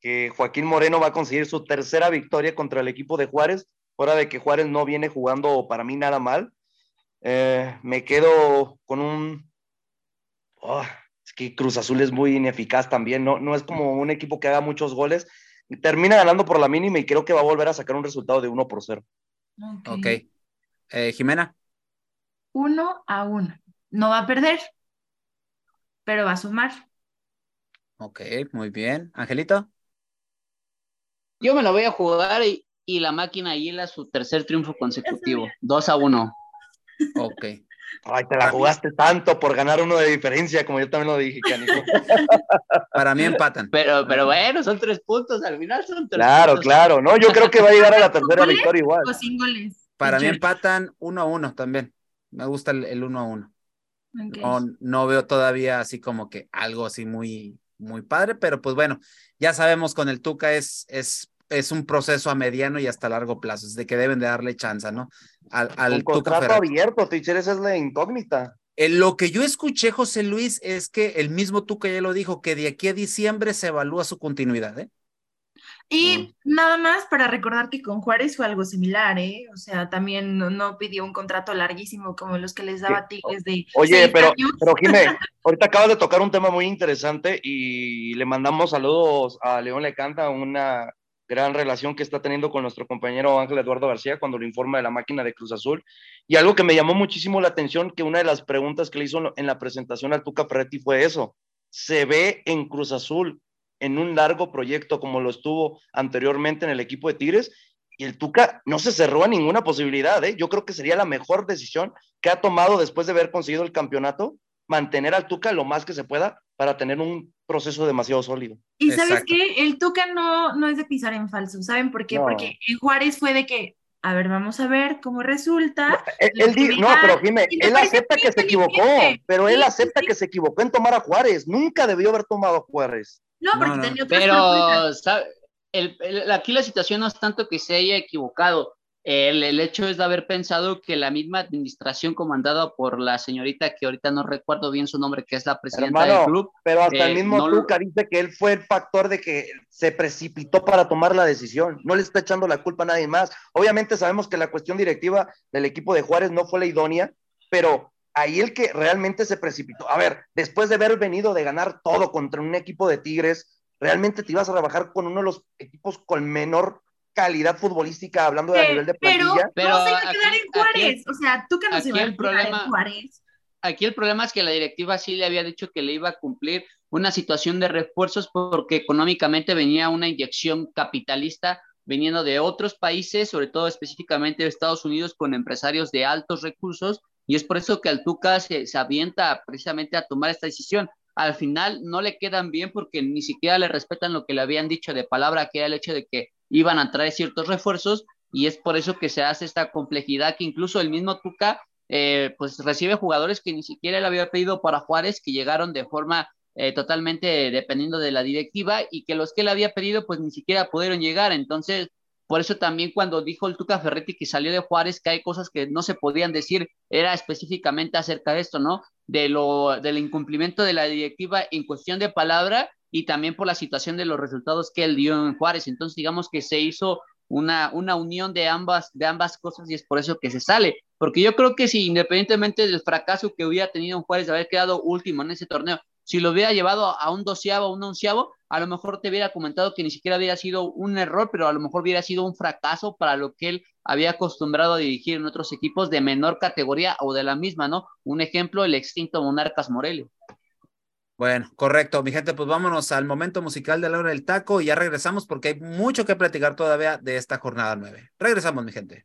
Speaker 4: que Joaquín Moreno va a conseguir su tercera victoria contra el equipo de Juárez, fuera de que Juárez no viene jugando para mí nada mal. Eh, me quedo con un... Oh, es que Cruz Azul es muy ineficaz también, no, no es como un equipo que haga muchos goles. Termina ganando por la mínima y creo que va a volver a sacar un resultado de 1 por 0.
Speaker 1: Ok. Eh, Jimena,
Speaker 2: Uno a uno. No va a perder, pero va a sumar.
Speaker 1: ok, muy bien. Angelito,
Speaker 3: Yo me la voy a jugar y, y la máquina hiela su tercer triunfo consecutivo, 2 a 1.
Speaker 1: ok.
Speaker 4: Ay, te la jugaste tanto por ganar uno de diferencia, como yo también lo dije, canijo.
Speaker 1: Para mí empatan.
Speaker 3: Pero, pero bueno, son tres puntos, al final son tres
Speaker 4: Claro,
Speaker 3: puntos.
Speaker 4: claro, no, yo creo que va a llegar a la tercera victoria igual.
Speaker 2: O sin goles.
Speaker 1: Para mí empatan uno a uno también. Me gusta el, el uno a uno. No, no veo todavía así como que algo así muy, muy padre, pero pues bueno, ya sabemos con el Tuca es, es, es un proceso a mediano y hasta largo plazo, es de que deben de darle chance, ¿no? Al, al
Speaker 4: Un
Speaker 1: Tuca
Speaker 4: contrato
Speaker 1: Ferretti.
Speaker 4: abierto, teacher, esa es la incógnita.
Speaker 1: Eh, lo que yo escuché, José Luis, es que el mismo Tuca ya lo dijo, que de aquí a diciembre se evalúa su continuidad, ¿eh?
Speaker 2: Y mm. nada más para recordar que con Juárez fue algo similar, ¿eh? O sea, también no, pidió un contrato larguísimo como los que les daba Tigres de.
Speaker 4: Oye, pero, pero Jimé, ahorita acabas de tocar un tema muy interesante y le mandamos saludos a León Lecanta, una gran relación que está teniendo con nuestro compañero Ángel Eduardo García cuando lo informa de la máquina de Cruz Azul. Y algo que me llamó muchísimo la atención, que una de las preguntas que le hizo en la presentación al Tuca Ferretti fue eso. ¿Se ve en Cruz Azul en un largo proyecto como lo estuvo anteriormente en el equipo de Tigres? Y el Tuca no se cerró a ninguna posibilidad. ¿eh? Yo creo que sería la mejor decisión que ha tomado después de haber conseguido el campeonato, mantener al Tuca lo más que se pueda para tener un proceso demasiado sólido.
Speaker 2: Y sabes que el Tuca no, no es de pisar en falso, ¿saben por qué? Porque en Juárez fue de que, a ver, vamos a ver cómo resulta.
Speaker 4: No, él, no pero Jimé, él acepta que se equivocó, pero él acepta que se equivocó en tomar a Juárez, nunca debió haber tomado a Juárez.
Speaker 2: No, porque tenía otras
Speaker 3: Pero, el, aquí la situación no es tanto que se haya equivocado, el, hecho es de haber pensado que la misma administración comandada por la señorita que ahorita no recuerdo bien su nombre, que es la presidenta del club.
Speaker 4: Pero hasta el eh, mismo no dice que él fue el factor de que se precipitó para tomar la decisión. No le está echando la culpa a nadie más. Obviamente sabemos que la cuestión directiva del equipo de Juárez no fue la idónea, pero ahí el que realmente se precipitó. A ver, después de haber venido de ganar todo contra un equipo de Tigres, realmente te ibas a trabajar con uno de los equipos con menor calidad futbolística, hablando de nivel de plantilla.
Speaker 2: Pero, no se iba a quedar en Juárez. o sea, tú que no se iba a quedar en Juárez.
Speaker 3: Aquí el problema es que la directiva sí le había dicho que le iba a cumplir una situación de refuerzos porque económicamente venía una inyección capitalista viniendo de otros países, sobre todo específicamente de Estados Unidos, con empresarios de altos recursos, y es por eso que Altuca se, se avienta precisamente a tomar esta decisión. Al final no le quedan bien porque ni siquiera le respetan lo que le habían dicho de palabra, que era el hecho de que iban a traer ciertos refuerzos y es por eso que se hace esta complejidad que incluso el mismo Tuca eh, pues recibe jugadores que ni siquiera le había pedido para Juárez, que llegaron de forma eh, totalmente dependiendo de la directiva y que los que le había pedido pues ni siquiera pudieron llegar. Entonces, por eso también cuando dijo el Tuca Ferretti que salió de Juárez, que hay cosas que no se podían decir, era específicamente acerca de esto, ¿no? De lo, del incumplimiento de la directiva en cuestión de palabra y también por la situación de los resultados que él dio en Juárez. Entonces, digamos que se hizo una, una unión de ambas, de ambas cosas y es por eso que se sale. Porque yo creo que si independientemente del fracaso que hubiera tenido en Juárez de haber quedado último en ese torneo, si lo hubiera llevado a un doceavo un onceavo, a lo mejor te hubiera comentado que ni siquiera había sido un error, pero a lo mejor hubiera sido un fracaso para lo que él había acostumbrado a dirigir en otros equipos de menor categoría o de la misma, ¿no? Un ejemplo, el extinto Monarcas Morelia.
Speaker 1: Bueno, correcto, mi gente, pues vámonos al momento musical de la hora del taco y ya regresamos porque hay mucho que platicar todavía de esta jornada nueve. Regresamos, mi gente.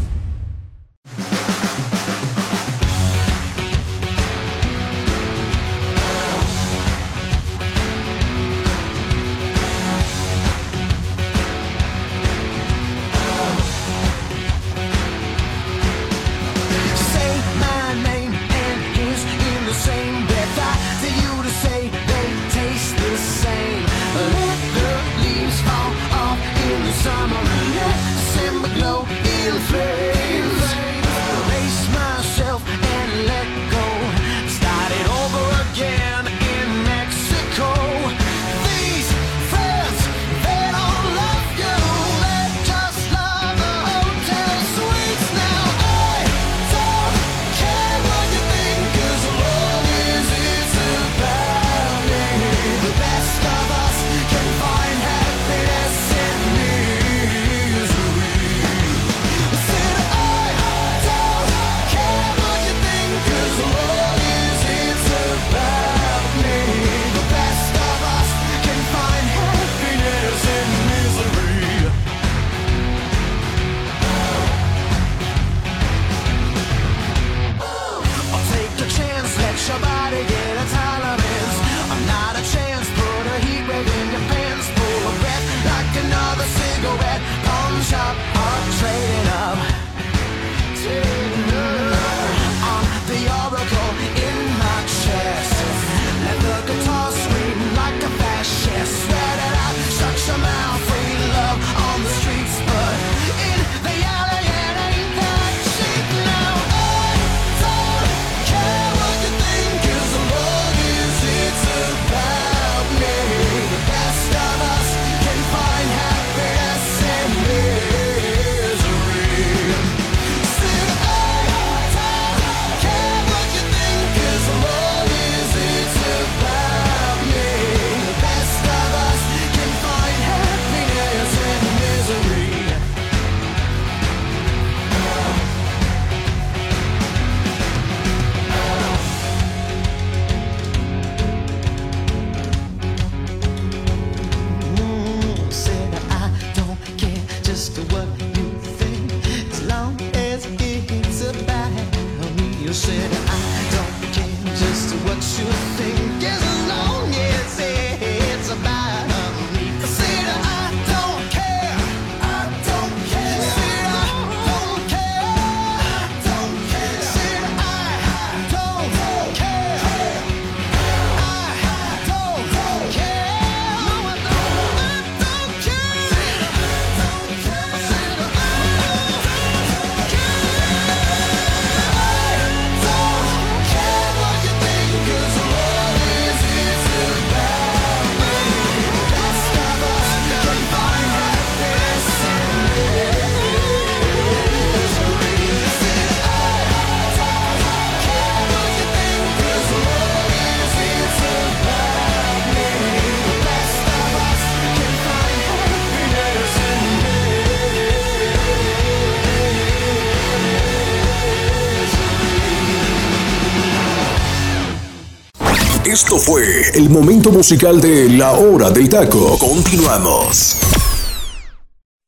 Speaker 5: Esto fue el momento musical de La Hora del Taco. Continuamos.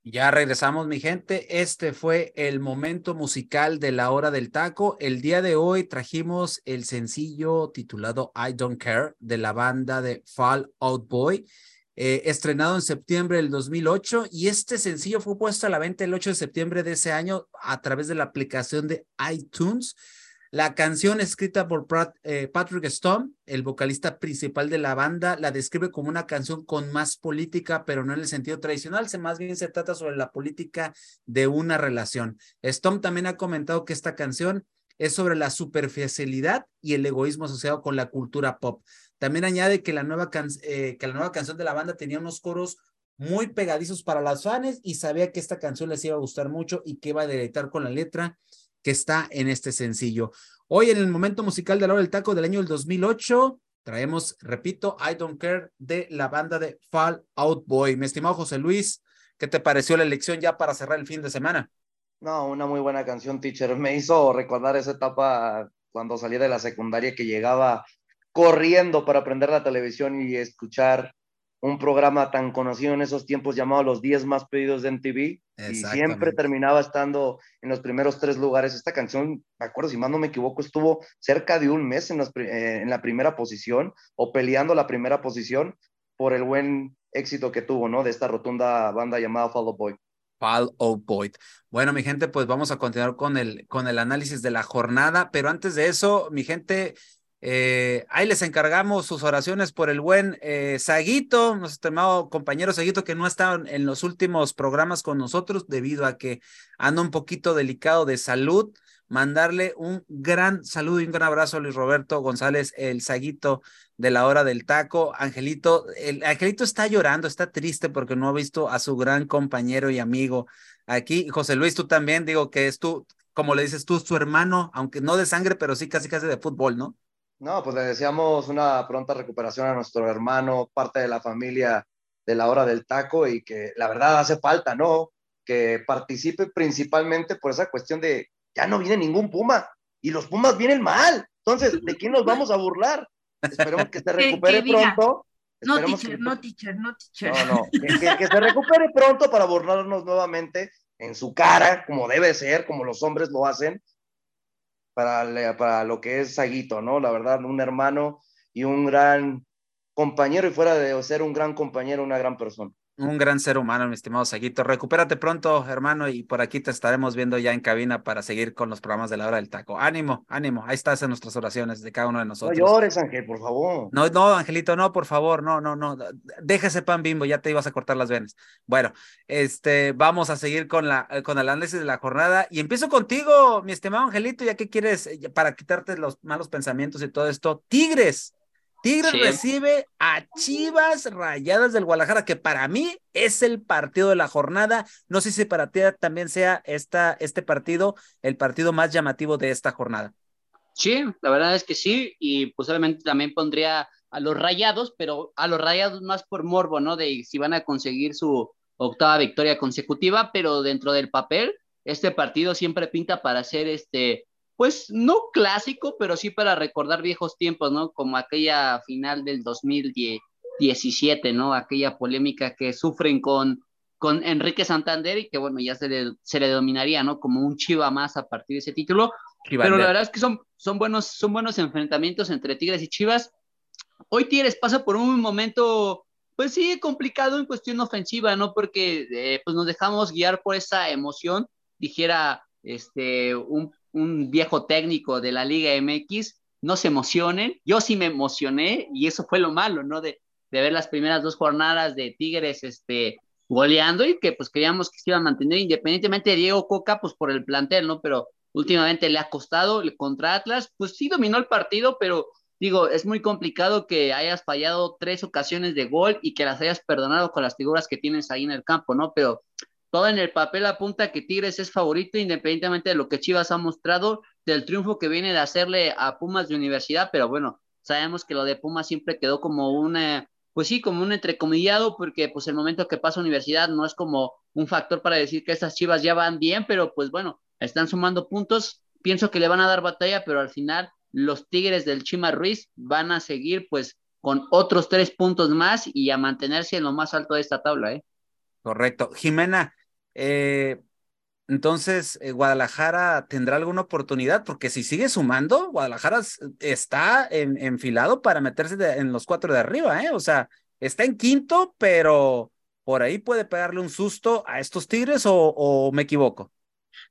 Speaker 1: Ya regresamos, mi gente. Este fue el momento musical de la hora del taco. El día de hoy trajimos el sencillo titulado I Don't Care de la banda de Fall Out Boy, eh, estrenado en septiembre del 2008. Y este sencillo fue puesto a la venta el 8 de septiembre de ese año a través de la aplicación de iTunes. La canción escrita por eh, Patrick Stone, el vocalista principal de la banda, la describe como una canción con más política, pero no en el sentido tradicional, se más bien se trata sobre la política de una relación. Stone también ha comentado que esta canción es sobre la superficialidad y el egoísmo asociado con la cultura pop. También añade que la nueva, eh, que la nueva canción de la banda tenía unos coros muy pegadizos para las fans y sabía que esta canción les iba a gustar mucho y que iba a deleitar con la letra que está en este sencillo. Hoy en el momento musical de la hora del taco del año del 2008 traemos, repito, I Don't Care de la banda de Fall Out Boy. Mi estimado José Luis, ¿qué te pareció la elección ya para cerrar el fin de semana?
Speaker 4: No, una muy buena canción, teacher. Me hizo recordar esa etapa cuando salí de la secundaria que llegaba corriendo para aprender la televisión y escuchar un programa tan conocido en esos tiempos llamado Los 10 más pedidos de MTV y siempre terminaba estando en los primeros tres lugares. Esta canción, me acuerdo, si más no me equivoco, estuvo cerca de un mes en, eh, en la primera posición o peleando la primera posición por el buen éxito que tuvo, ¿no? De esta rotunda banda llamada Fall Out Boy.
Speaker 1: Fall Out Boy. Bueno, mi gente, pues vamos a continuar con el, con el análisis de la jornada, pero antes de eso, mi gente, eh, ahí les encargamos sus oraciones por el buen eh, Saguito, nuestro estimado compañero Saguito, que no está en los últimos programas con nosotros debido a que anda un poquito delicado de salud. Mandarle un gran saludo y un gran abrazo a Luis Roberto González, el Saguito de la hora del taco. Angelito, el Angelito está llorando, está triste porque no ha visto a su gran compañero y amigo aquí. José Luis, tú también, digo que es tú, como le dices tú, su hermano, aunque no de sangre, pero sí casi casi de fútbol, ¿no?
Speaker 4: No, pues le deseamos una pronta recuperación a nuestro hermano, parte de la familia de la hora del taco y que la verdad hace falta, ¿no? Que participe principalmente por esa cuestión de ya no viene ningún Puma y los Pumas vienen mal. Entonces, ¿de quién nos vamos a burlar? Esperemos que se recupere pronto.
Speaker 2: No, teacher, no, teacher, no, teacher.
Speaker 4: No, no, que, se recupere pronto para burlarnos nuevamente en su cara, como debe ser, como los hombres lo hacen, para, para lo que es Saguito, ¿no? La verdad, un hermano y un gran compañero y fuera de ser un gran compañero, una gran persona.
Speaker 1: Un gran ser humano, mi estimado Saguito. Recupérate pronto, hermano, y por aquí te estaremos viendo ya en cabina para seguir con los programas de la hora del taco. Ánimo, ánimo. Ahí estás en nuestras oraciones de cada uno de nosotros.
Speaker 4: No llores, Ángel, por favor.
Speaker 1: No, no, Angelito, no, por favor, no, no, no. Deja ese pan bimbo, ya te ibas a cortar las venas. Bueno, este, vamos a seguir con la, con el análisis de la jornada. Y empiezo contigo, mi estimado Angelito, ya que quieres, para quitarte los malos pensamientos y todo esto. Tigres Tigres recibe a Chivas Rayadas del Guadalajara, que para mí es el partido de la jornada. No sé si para ti también sea esta, este partido el partido más llamativo de esta jornada.
Speaker 3: Sí, la verdad es que sí, y posiblemente también pondría a los Rayados, pero a los Rayados más por morbo, ¿no? De si van a conseguir su octava victoria consecutiva, pero dentro del papel, este partido siempre pinta para ser este pues no clásico, pero sí para recordar viejos tiempos, ¿no? Como aquella final del 2017, ¿no? Aquella polémica que sufren con, con Enrique Santander y que, bueno, ya se le, se le dominaría, ¿no? Como un chiva más a partir de ese título. Pero la verdad es que son, son, buenos, son buenos enfrentamientos entre Tigres y Chivas. Hoy Tigres pasa por un momento, pues sí, complicado en cuestión ofensiva, ¿no? Porque eh, pues nos dejamos guiar por esa emoción, dijera este, un un viejo técnico de la Liga MX, no se emocionen. Yo sí me emocioné y eso fue lo malo, ¿no? De, ver las primeras dos jornadas de Tigres este, goleando y que pues creíamos que se iba a mantener independientemente de Diego Coca, pues por el plantel, ¿no? Pero últimamente le ha costado contra Atlas, pues sí dominó el partido, pero digo, es muy complicado que hayas fallado tres ocasiones de gol y que las hayas perdonado con las figuras que tienes ahí en el campo, ¿no? Pero todo en el papel apunta que Tigres es favorito independientemente de lo que Chivas ha mostrado, del triunfo que viene de hacerle a Pumas de universidad, pero bueno, sabemos que lo de Pumas siempre quedó como una, pues sí, como un entrecomillado, porque pues el momento que pasa universidad no es como un factor para decir que estas Chivas ya van bien, pero pues bueno, están sumando puntos, pienso que le van a dar batalla, pero al final los Tigres del Chima Ruiz van a seguir pues con otros tres puntos más y a mantenerse en lo más alto de esta tabla, ¿eh?
Speaker 1: Correcto. Jimena, eh, entonces, eh, ¿Guadalajara tendrá alguna oportunidad? Porque si sigue sumando, Guadalajara está enfilado para meterse en los cuatro de arriba, ¿eh? O sea, está en quinto, pero por ahí puede pegarle un susto a estos Tigres o, me equivoco.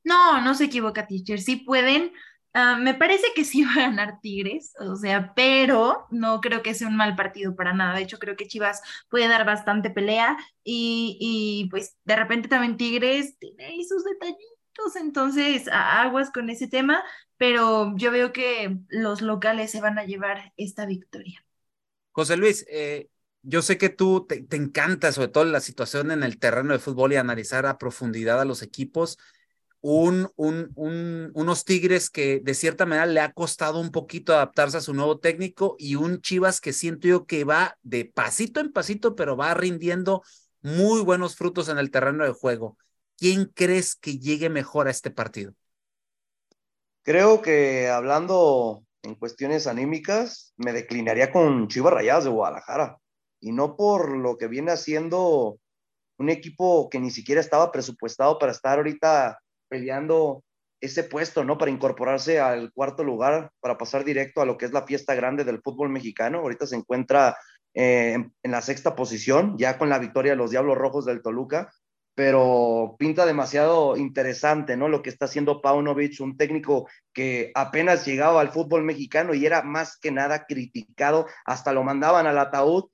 Speaker 2: No, no se equivoca, teacher. Sí pueden. Ah, me parece que sí va a ganar Tigres, o sea, pero no creo que sea un mal partido para nada. De hecho, creo que Chivas puede dar bastante pelea y, y pues de repente también Tigres tiene sus detallitos, entonces aguas con ese tema, pero yo veo que los locales se van a llevar esta victoria.
Speaker 1: José Luis, eh, yo sé que tú te, encanta sobre todo la situación en el terreno de fútbol y analizar a profundidad a los equipos. Un, un, un, unos Tigres que de cierta manera le ha costado un poquito adaptarse a su nuevo técnico y un Chivas que siento yo que va de pasito en pasito, pero va rindiendo muy buenos frutos en el terreno de juego. ¿Quién crees que llegue mejor a este partido?
Speaker 4: Creo que hablando en cuestiones anímicas, me declinaría con Chivas Rayadas de Guadalajara y no por lo que viene haciendo un equipo que ni siquiera estaba presupuestado para estar ahorita peleando ese puesto, ¿no? Para incorporarse al cuarto lugar, para pasar directo a lo que es la fiesta grande del fútbol mexicano. Ahorita se encuentra eh, en, la sexta posición, ya con la victoria de los Diablos Rojos del Toluca, pero pinta demasiado interesante, ¿no? Lo que está haciendo Paunovic, un técnico que apenas llegaba al fútbol mexicano y era más que nada criticado, hasta lo mandaban al ataúd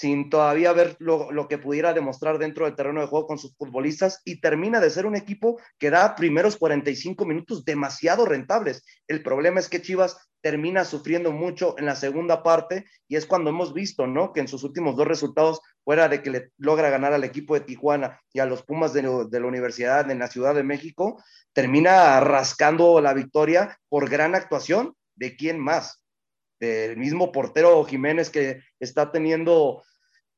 Speaker 4: sin todavía ver lo, que pudiera demostrar dentro del terreno de juego con sus futbolistas y termina de ser un equipo que da primeros 45 minutos demasiado rentables. El problema es que Chivas termina sufriendo mucho en la segunda parte y es cuando hemos visto, ¿no? Que en sus últimos dos resultados, fuera de que le logra ganar al equipo de Tijuana y a los Pumas de, de la Universidad en la Ciudad de México, termina rascando la victoria por gran actuación de quién más, del mismo portero Jiménez que está teniendo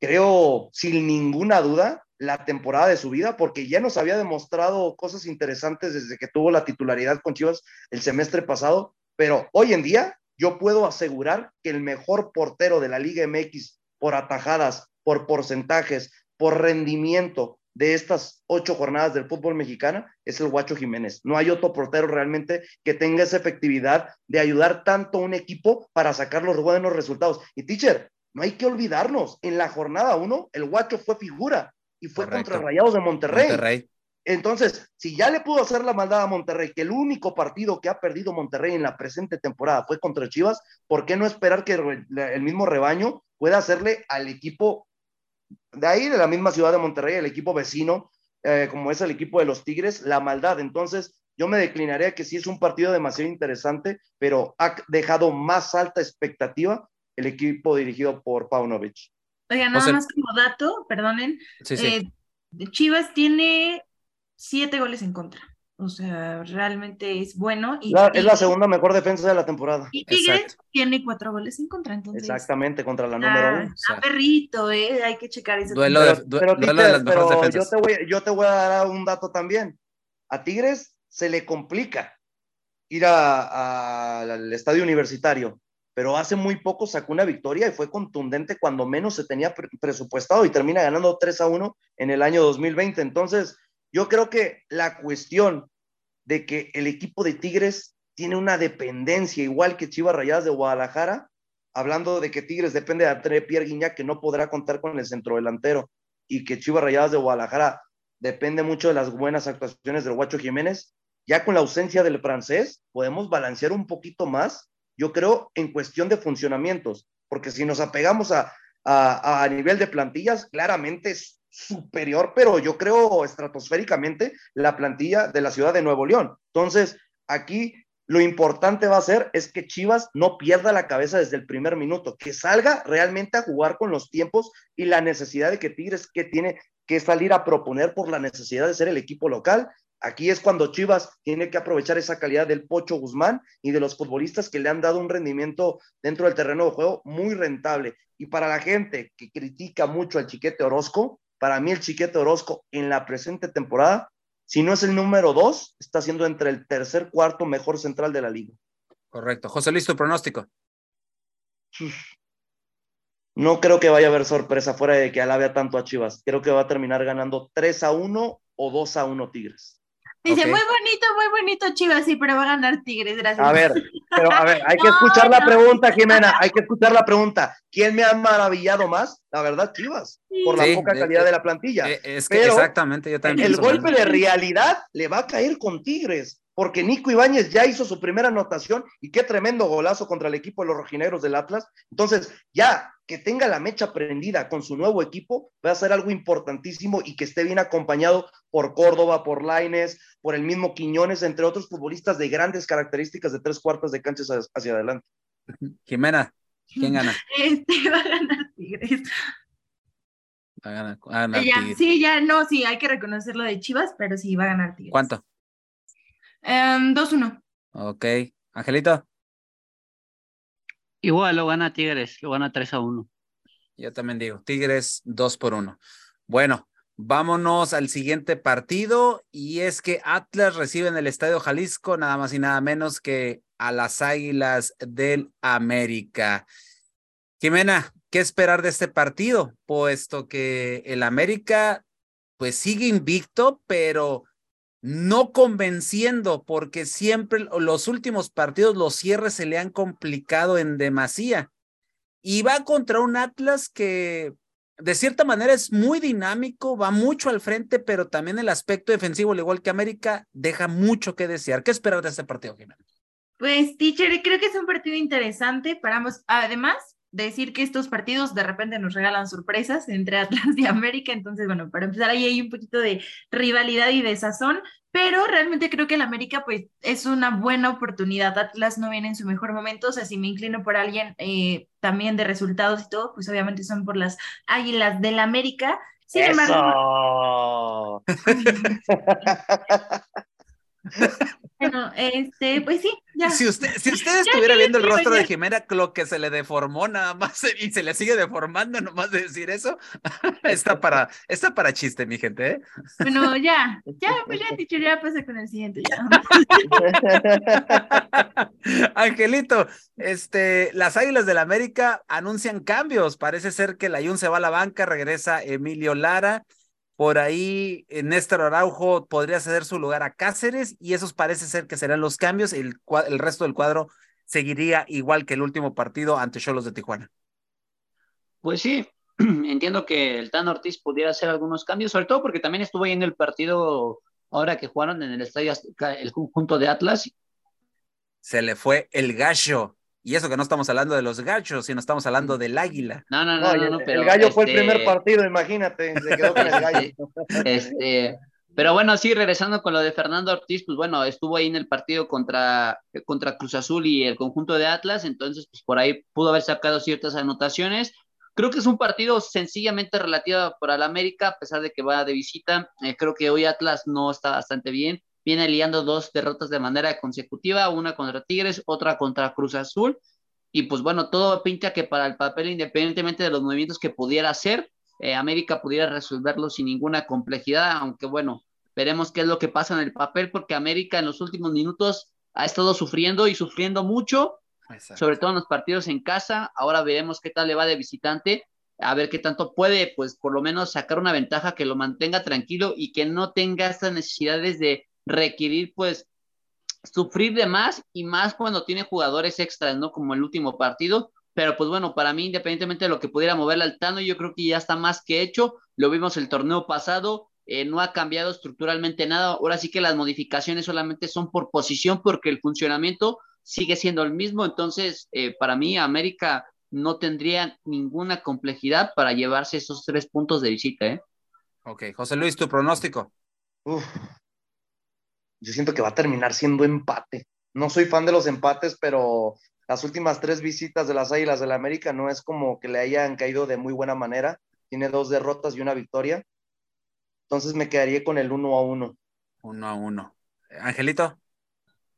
Speaker 4: creo, sin ninguna duda, la temporada de su vida, porque ya nos había demostrado cosas interesantes desde que tuvo la titularidad con Chivas el semestre pasado, pero hoy en día yo puedo asegurar que el mejor portero de la Liga MX por atajadas, por porcentajes, por rendimiento de estas ocho jornadas del fútbol mexicano es el Guacho Jiménez. No hay otro portero realmente que tenga esa efectividad de ayudar tanto a un equipo para sacar los buenos resultados. Y teacher, no hay que olvidarnos, en la jornada uno, el Guacho fue figura y fue contra Rayados de Monterrey. Entonces, si ya le pudo hacer la maldad a Monterrey, que el único partido que ha perdido Monterrey en la presente temporada fue contra Chivas, ¿por qué no esperar que el mismo rebaño pueda hacerle al equipo de ahí, de la misma ciudad de Monterrey, el equipo vecino, eh, como es el equipo de los Tigres, la maldad? Entonces, yo me declinaría que sí es un partido demasiado interesante, pero ha dejado más alta expectativa el equipo dirigido por Paunovic.
Speaker 2: Oiga, nada más como dato, perdonen. Eh, Chivas tiene siete goles en contra. O sea, realmente es bueno.
Speaker 4: Y, es la segunda mejor defensa de la temporada.
Speaker 2: Y Tigres tiene cuatro goles en contra, entonces.
Speaker 4: Exactamente, contra la número uno.
Speaker 2: A perrito, eh, hay que checar ese.
Speaker 1: Duelo, de, duelo de las mejores defensas.
Speaker 4: Yo te, voy, yo te voy a dar un dato también. A Tigres se le complica ir al estadio universitario pero hace muy poco sacó una victoria y fue contundente cuando menos se tenía presupuestado y termina ganando 3 a 1 en el año 2020. Entonces, yo creo que la cuestión de que el equipo de Tigres tiene una dependencia igual que Chivas Rayadas de Guadalajara, hablando de que Tigres depende de André Pierre Guignac, que no podrá contar con el centro delantero, y que Chivas Rayadas de Guadalajara depende mucho de las buenas actuaciones del Guacho Jiménez, ya con la ausencia del francés, podemos balancear un poquito más yo creo, en cuestión de funcionamientos, porque si nos apegamos a, a, nivel de plantillas, claramente es superior, pero yo creo estratosféricamente la plantilla de la ciudad de Nuevo León. Entonces, aquí lo importante va a ser es que Chivas no pierda la cabeza desde el primer minuto, que salga realmente a jugar con los tiempos y la necesidad de que Tigres que tiene que salir a proponer por la necesidad de ser el equipo local Aquí es cuando Chivas tiene que aprovechar esa calidad del Pocho Guzmán y de los futbolistas que le han dado un rendimiento dentro del terreno de juego muy rentable. Y para la gente que critica mucho al Chiquete Orozco, para mí el Chiquete Orozco en la presente temporada, si no es el número dos, está siendo entre el tercer, cuarto mejor central de la liga.
Speaker 1: Correcto. José Luis, tu pronóstico.
Speaker 4: No creo que vaya a haber sorpresa fuera de que alabe tanto a Chivas. Creo que va a terminar ganando 3 a 1 o 2 a 1 Tigres.
Speaker 2: Dice, muy bonito, muy bonito Chivas, sí, pero va a ganar Tigres, gracias.
Speaker 4: A ver, pero a ver, hay que escuchar la pregunta, Jimena, hay que escuchar la pregunta. ¿Quién me ha maravillado más? La verdad, Chivas, por la poca calidad de, la plantilla.
Speaker 1: Eh, es que exactamente, yo también.
Speaker 4: El golpe de realidad le va a caer con Tigres porque Nico Ibáñez ya hizo su primera anotación y qué tremendo golazo contra el equipo de los rojinegros del Atlas. Entonces, ya que tenga la mecha prendida con su nuevo equipo, va a ser algo importantísimo y que esté bien acompañado por Córdoba, por Laines, por el mismo Quiñones, entre otros futbolistas de grandes características de tres cuartos de canchas hacia adelante.
Speaker 1: Jimena, ¿quién gana?
Speaker 2: Este va a ganar Tigres.
Speaker 1: Va a ganar, va a ganar
Speaker 2: Ya,
Speaker 1: Tigres.
Speaker 2: sí, ya no, sí, hay que reconocer lo de Chivas, pero sí va a ganar Tigres.
Speaker 1: ¿Cuánto?
Speaker 2: Em, 2-1.
Speaker 1: Ok. Angelito,
Speaker 3: Igual lo gana Tigres, lo gana 3 a 1.
Speaker 1: yo también digo, Tigres 2 por 1. Bueno, vámonos al siguiente partido y es que Atlas recibe en el Estadio Jalisco nada más y nada menos que a las Águilas del América. Jimena, ¿qué esperar de este partido? Puesto que el América pues sigue invicto, pero no convenciendo, porque siempre los últimos partidos, los cierres se le han complicado en demasía. Y va contra un Atlas que de cierta manera es muy dinámico, va mucho al frente, pero también el aspecto defensivo, al igual que América, deja mucho que desear. ¿Qué esperar de este partido, Jimena?
Speaker 2: Pues, teacher, creo que es un partido interesante para ambos. Además, decir que estos partidos de repente nos regalan sorpresas entre Atlas y América, entonces, bueno, para empezar ahí hay un poquito de rivalidad y de sazón, pero realmente creo que el América pues es una buena oportunidad. Atlas no viene en su mejor momento, o sea, si me inclino por alguien eh, también de resultados y todo, pues obviamente son por las Águilas del América. Sin embargo, bueno, este, pues sí, ya.
Speaker 1: Si usted, si usted estuviera viendo el rostro de Jimena, lo que se le deformó nada más y se le sigue deformando nomás de decir eso, está para, está para chiste, mi gente, ¿eh?
Speaker 2: Bueno, ya, ya, pues ya, teacher, ya pasa con el siguiente, ya.
Speaker 1: Angelito, este, las Águilas del América anuncian cambios. Parece ser que la Jun se va a la banca, regresa Emilio Lara. Por ahí eh, Néstor Araujo podría ceder su lugar a Cáceres y esos parece ser que serán los cambios. El, el resto del cuadro seguiría igual que el último partido ante Cholos de Tijuana.
Speaker 3: Pues sí, entiendo que el Tan Ortiz pudiera hacer algunos cambios, sobre todo porque también estuvo ahí en el partido ahora que jugaron en el estadio el conjunto de Atlas.
Speaker 1: Se le fue el gallo. Y eso que no estamos hablando de los gachos, sino estamos hablando del águila.
Speaker 3: No, no, no, no, no pero
Speaker 4: el gallo
Speaker 3: este...
Speaker 4: fue el primer partido, imagínate, se quedó con el gallo.
Speaker 3: Este, pero bueno, sí, regresando con lo de Fernando Ortiz, pues bueno, estuvo ahí en el partido contra, contra Cruz Azul y el conjunto de Atlas, entonces pues por ahí pudo haber sacado ciertas anotaciones. Creo que es un partido sencillamente relativo para el América, a pesar de que va de visita. Eh, creo que hoy Atlas no está bastante bien viene liando dos derrotas de manera consecutiva, una contra Tigres, otra contra Cruz Azul, y pues bueno, todo pinta que para el papel, independientemente de los movimientos que pudiera hacer, eh, América pudiera resolverlo sin ninguna complejidad, aunque bueno, veremos qué es lo que pasa en el papel, porque América en los últimos minutos ha estado sufriendo y sufriendo mucho, Exacto. sobre todo en los partidos en casa, ahora veremos qué tal le va de visitante, a ver qué tanto puede, pues por lo menos sacar una ventaja que lo mantenga tranquilo y que no tenga estas necesidades de requerir pues sufrir de más y más cuando tiene jugadores extras, ¿no? Como el último partido, pero pues bueno, para mí independientemente de lo que pudiera mover al Tano, yo creo que ya está más que hecho, lo vimos el torneo pasado, eh, no ha cambiado estructuralmente nada, ahora sí que las modificaciones solamente son por posición porque el funcionamiento sigue siendo el mismo, entonces eh, para mí América no tendría ninguna complejidad para llevarse esos tres puntos de visita, ¿eh?
Speaker 1: Ok, José Luis, tu pronóstico.
Speaker 4: Uf, yo siento que va a terminar siendo empate. No soy fan de los empates, pero las últimas tres visitas de las Águilas del la América no es como que le hayan caído de muy buena manera. Tiene dos derrotas y una victoria. Entonces me quedaría con el 1 a 1.
Speaker 1: 1 a 1. Angelito.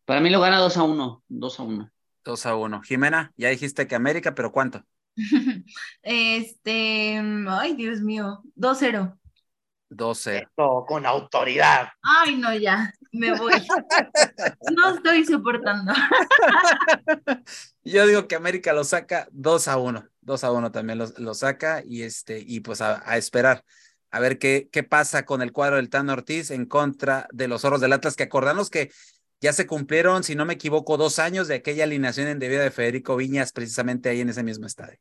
Speaker 3: Para mí lo gana 2 a 1. 2 a 1.
Speaker 1: 2 a 1. Jimena, ya dijiste que América, pero ¿cuánto?
Speaker 2: este, ay, Dios mío, 2-0.
Speaker 1: 12.
Speaker 4: No, con autoridad.
Speaker 2: Ay, no, ya, me voy. No estoy soportando.
Speaker 1: Yo digo que América lo saca 2 a 1. 2 a 1 también lo, lo saca y este, y pues a, esperar. A ver qué, qué pasa con el cuadro del Tano Ortiz en contra de los zorros del Atlas, que acordamos que ya se cumplieron, si no me equivoco, dos años de aquella alineación en debida de Federico Viñas, precisamente ahí en ese mismo estadio.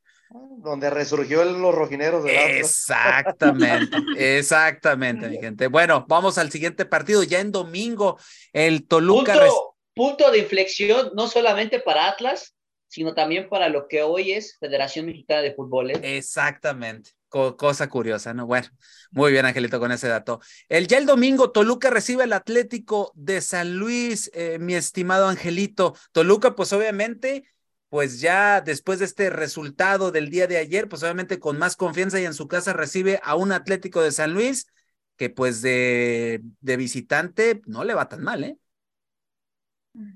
Speaker 4: Donde resurgió el, los rojineros del Atlas.
Speaker 1: Exactamente, exactamente, mi gente. Bueno, vamos al siguiente partido, ya en domingo, el Toluca.
Speaker 3: Punto, punto de inflexión, no solamente para Atlas, sino también para lo que hoy es Federación Mexicana de Fútbol. ¿eh?
Speaker 1: Exactamente. Co cosa curiosa, ¿no? Bueno, muy bien, Angelito, con ese dato. El, ya el domingo, Toluca recibe el Atlético de San Luis, eh, mi estimado Angelito. Toluca, pues obviamente, pues ya después de este resultado del día de ayer, pues obviamente con más confianza y en su casa recibe a un Atlético de San Luis que pues de, de visitante no le va tan mal, ¿eh?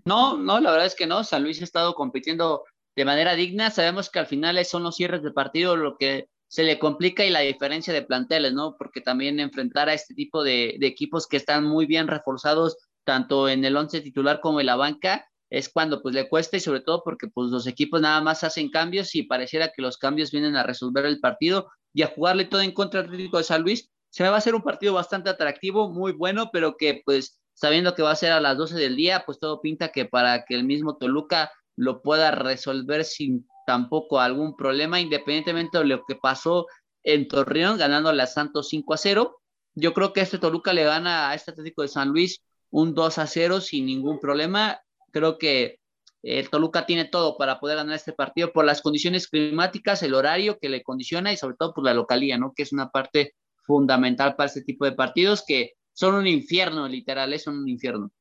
Speaker 3: No, no, la verdad es que no. San Luis ha estado compitiendo de manera digna. Sabemos que al final son los cierres de partido lo que se le complica y la diferencia de planteles, ¿no? Porque también enfrentar a este tipo de, de equipos que están muy bien reforzados, tanto en el once titular como en la banca, es cuando pues le cuesta y sobre todo porque pues los equipos nada más hacen cambios y pareciera que los cambios vienen a resolver el partido y a jugarle todo en contra al Atlético de San Luis. Se me va a hacer un partido bastante atractivo, muy bueno, pero que pues sabiendo que va a ser a las 12 del día, pues todo pinta que para que el mismo Toluca lo pueda resolver sin tampoco algún problema, independientemente de lo que pasó en Torreón, ganándole a Santos 5 a 0. Yo creo que este Toluca le gana a este Atlético de San Luis un 2 a 0 sin ningún problema. Creo que el Toluca tiene todo para poder ganar este partido por las condiciones climáticas, el horario que le condiciona y sobre todo por la localía, ¿no? Que es una parte fundamental para este tipo de partidos que son un infierno, literal, son un infierno.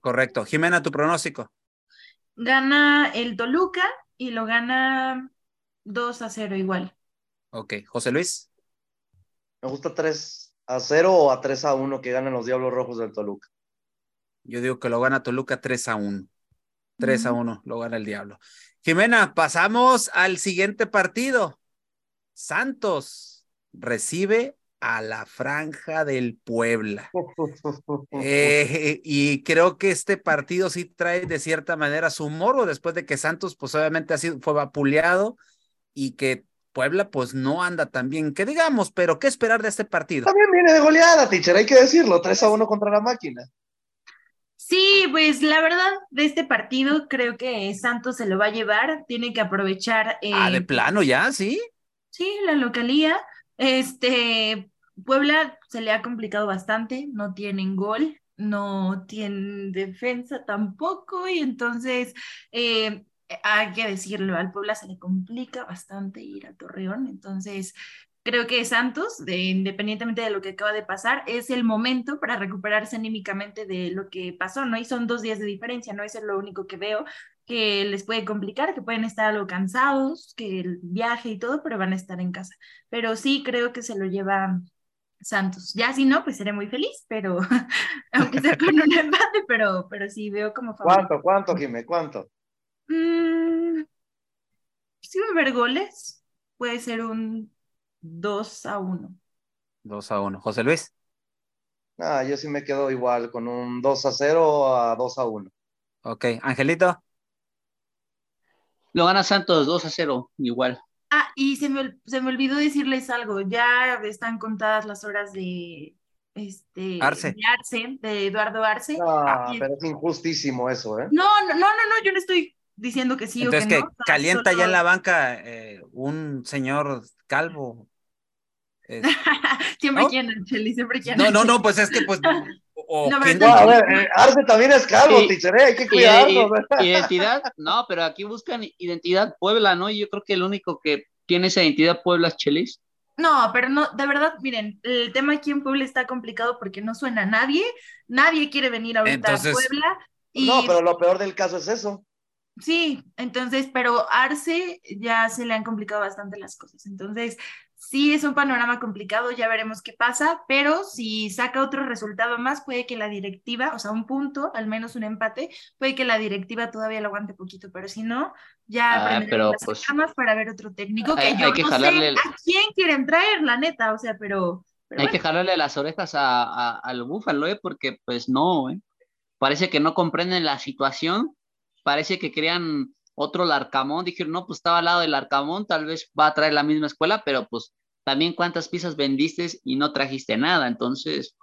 Speaker 1: Correcto. Jimena, tu pronóstico.
Speaker 2: Gana el Toluca y lo gana 2 a 0 igual.
Speaker 1: Ok. José Luis.
Speaker 4: Me gusta 3 a 0 o a 3 a 1 que ganen los Diablos Rojos del Toluca.
Speaker 1: Yo digo que lo gana Toluca 3 a 1. 3 a 1 lo gana el Diablo. Jimena, pasamos al siguiente partido. Santos recibe a la franja del Puebla. Eh, y creo que este partido sí trae de cierta manera su morbo después de que Santos pues obviamente ha sido, fue vapuleado y que Puebla pues no anda tan bien que digamos, pero ¿qué esperar de este partido?
Speaker 4: También viene de goleada, teacher, hay que decirlo, 3 a 1 contra la máquina.
Speaker 2: Sí, pues la verdad de este partido creo que Santos se lo va a llevar, tiene que aprovechar.
Speaker 1: Eh, ah, de plano ya, sí.
Speaker 2: Sí, la localía. Este, Puebla se le ha complicado bastante, no tienen gol, no tienen defensa tampoco, y entonces eh, hay que decirlo, al Puebla se le complica bastante ir a Torreón, entonces creo que Santos, de, independientemente de lo que acaba de pasar, es el momento para recuperarse anímicamente de lo que pasó, ¿no? Y son dos días de diferencia, ¿no? Eso es lo único que veo que les puede complicar, que pueden estar algo cansados, que el viaje y todo, pero van a estar en casa. Pero sí creo que se lo lleva Santos. Ya si no, pues seré muy feliz, pero aunque sea con un empate, pero, pero sí veo como
Speaker 4: favorito. ¿Cuánto, cuánto, Jimé? ¿Cuánto?
Speaker 2: Mm, si va a haber goles, puede ser un 2 a 1.
Speaker 1: 2 a 1. José Luis.
Speaker 4: Ah, yo sí me quedo igual, con un 2 a 0 a 2 a 1.
Speaker 1: Ok, Angelito.
Speaker 3: Lo gana Santos 2 a 0, igual.
Speaker 2: Ah, y se me, se me olvidó decirles algo, ya están contadas las horas de este
Speaker 1: Arce.
Speaker 2: De, Arce, de Eduardo Arce.
Speaker 4: Ah, pero es injustísimo eso, ¿eh?
Speaker 2: No, no, no, no, no, yo no estoy diciendo que sí
Speaker 1: Entonces
Speaker 2: o que,
Speaker 1: que
Speaker 2: no.
Speaker 1: calienta
Speaker 2: solo...
Speaker 1: ya en la banca eh, un señor calvo.
Speaker 2: Es... siempre ¿no? quieren, Cheli, siempre quieren.
Speaker 1: No, no, no, pues es que pues.
Speaker 4: O, no, no, a ver, eh, Arce también es calvo, sí. teacher, hay que cuidarlo.
Speaker 3: Identidad, no, pero aquí buscan identidad Puebla, ¿no? Y yo creo que el único que tiene esa identidad Puebla es Chelis.
Speaker 2: No, pero no, de verdad, miren, el tema aquí en Puebla está complicado porque no suena a nadie, nadie quiere venir ahorita entonces, a Puebla. Y...
Speaker 4: No, pero lo peor del caso es eso.
Speaker 2: Sí, entonces, pero Arce ya se le han complicado bastante las cosas. Entonces, sí es un panorama complicado, ya veremos qué pasa, pero si saca otro resultado más, puede que la directiva, o sea, un punto, al menos un empate, puede que la directiva todavía lo aguante poquito, pero si no, ya
Speaker 3: ah, pero
Speaker 2: las
Speaker 3: pues,
Speaker 2: para ver otro técnico que
Speaker 3: hay,
Speaker 2: yo
Speaker 3: hay que
Speaker 2: no
Speaker 3: jalarle
Speaker 2: sé a quién quieren traer, la neta, o sea, pero
Speaker 3: Hay que jalarle las orejas a, al Búfalo, ¿eh? porque pues no, ¿eh? parece que no comprenden la situación, parece que crean otro Larcamón, dijeron, no, pues estaba al lado del Larcamón, tal vez va a traer la misma escuela, pero pues también cuántas piezas vendiste y no trajiste nada, entonces...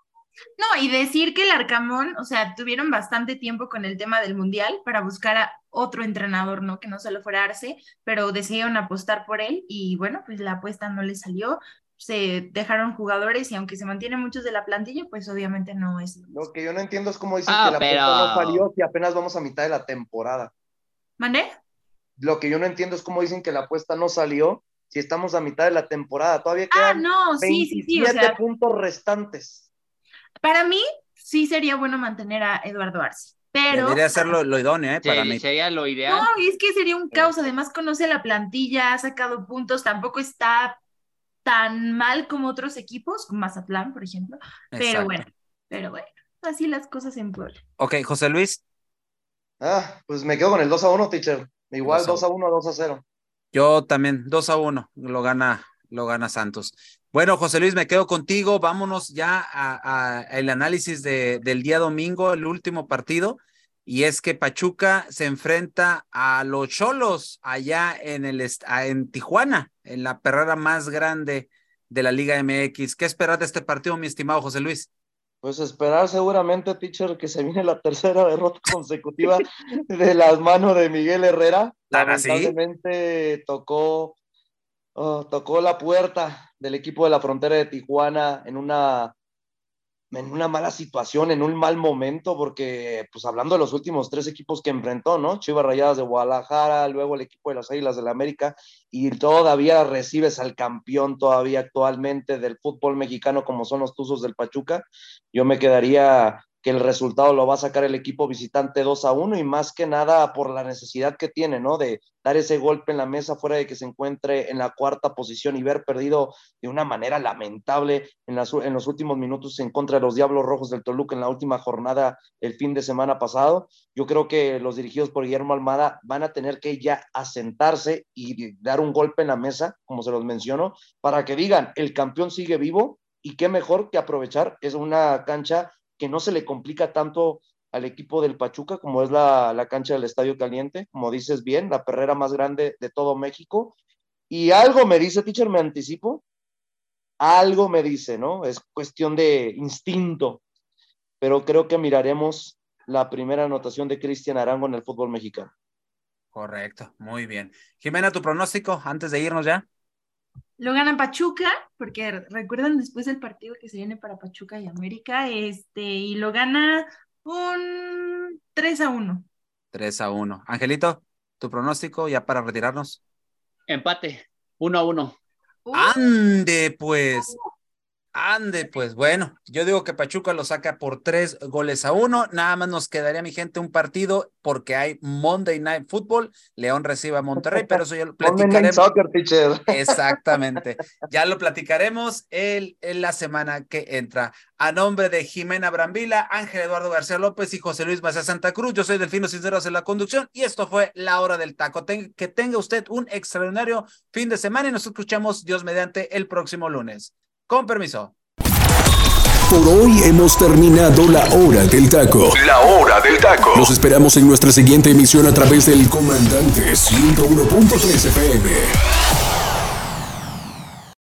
Speaker 2: No, y decir que el Arcamón, o sea, tuvieron bastante tiempo con el tema del Mundial para buscar a otro entrenador, ¿no? Que no solo fuera Arce, pero decidieron apostar por él y bueno, pues la apuesta no le salió, se dejaron jugadores y aunque se mantienen muchos de la plantilla, pues obviamente no es.
Speaker 4: Lo que yo no entiendo es cómo dicen ah, que la apuesta no salió si apenas vamos a mitad de la temporada.
Speaker 2: ¿Mandé?
Speaker 4: Lo que yo no entiendo es cómo dicen que la apuesta no salió si estamos a mitad de la temporada. Todavía
Speaker 2: ah, quedan ah, no, sí, sí, sí,
Speaker 4: puntos restantes.
Speaker 2: Para mí, sí sería bueno mantener a Eduardo Arce. Pero.
Speaker 1: Debería ser lo, idóneo, ¿eh? Para mí.
Speaker 3: Sería lo ideal.
Speaker 2: No, es que sería un caos. Además, conoce la plantilla, ha sacado puntos, tampoco está tan mal como otros equipos, como Mazatlán, por ejemplo. Pero bueno, pero bueno, así las cosas en Puebla.
Speaker 1: Ok, José Luis.
Speaker 4: Ah, pues me quedo con el 2 a 1, teacher. Igual 2 a 1, 2 a 0.
Speaker 1: Yo también, 2 a 1, lo gana, lo gana Santos. Bueno, José Luis, me quedo contigo. Vámonos ya al análisis de, del día domingo, el último partido. Y es que Pachuca se enfrenta a los Cholos allá en, el, en Tijuana, en la perrera más grande de la Liga MX. ¿Qué esperas de este partido, mi estimado José Luis?
Speaker 4: Pues esperar seguramente, teacher, que se viene la tercera derrota consecutiva de las manos de Miguel Herrera. Lamentablemente tocó, oh, tocó la puerta del equipo de la frontera de Tijuana en una en una mala situación, en un mal momento, porque, pues hablando de los últimos tres equipos que enfrentó, ¿no? Chivas Rayadas de Guadalajara, luego el equipo de las Águilas del la América, y todavía recibes al campeón todavía actualmente del fútbol mexicano, como son los Tuzos del Pachuca, yo me quedaría que el resultado lo va a sacar el equipo visitante 2 a 1 y más que nada por la necesidad que tiene, ¿no? De dar ese golpe en la mesa fuera de que se encuentre en la cuarta posición y ver perdido de una manera lamentable en, en los últimos minutos en contra de los Diablos Rojos del Toluca en la última jornada el fin de semana pasado. Yo creo que los dirigidos por Guillermo Almada van a tener que ya asentarse y dar un golpe en la mesa, como se los menciono, para que digan, el campeón sigue vivo y qué mejor que aprovechar es una cancha que no se le complica tanto al equipo del Pachuca, como es la, cancha del Estadio Caliente, como dices bien, la perrera más grande de todo México. Y algo me dice, teacher, me anticipo, algo me dice, ¿no? Es cuestión de instinto, pero creo que miraremos la primera anotación de Cristian Arango en el fútbol mexicano.
Speaker 1: Correcto, muy bien. Jimena, tu pronóstico antes de irnos ya.
Speaker 2: Lo gana Pachuca, porque recuerdan después del partido que se viene para Pachuca y América, este, y lo gana un 3 a 1.
Speaker 1: 3 a 1. Angelito, tu pronóstico ya para retirarnos.
Speaker 3: Empate, 1 a 1.
Speaker 1: Ande, pues. Ande, pues bueno, yo digo que Pachuca lo saca por tres goles a uno. Nada más nos quedaría, mi gente, un partido porque hay Monday Night Football. León recibe a Monterrey, pero eso ya lo platicaremos.
Speaker 4: Soccer,
Speaker 1: Exactamente. Ya lo platicaremos el, en la semana que entra. A nombre de Jimena Brambila, Ángel Eduardo García López y José Luis Macías Santa Cruz, yo soy Delfino Sinceros en la conducción y esto fue La Hora del Taco. que tenga usted un extraordinario fin de semana y nos escuchamos, Dios mediante, el próximo lunes. Con permiso.
Speaker 5: Por hoy hemos terminado la hora del taco. La hora del taco. Nos esperamos en nuestra siguiente emisión a través del Comandante 101.3 FM.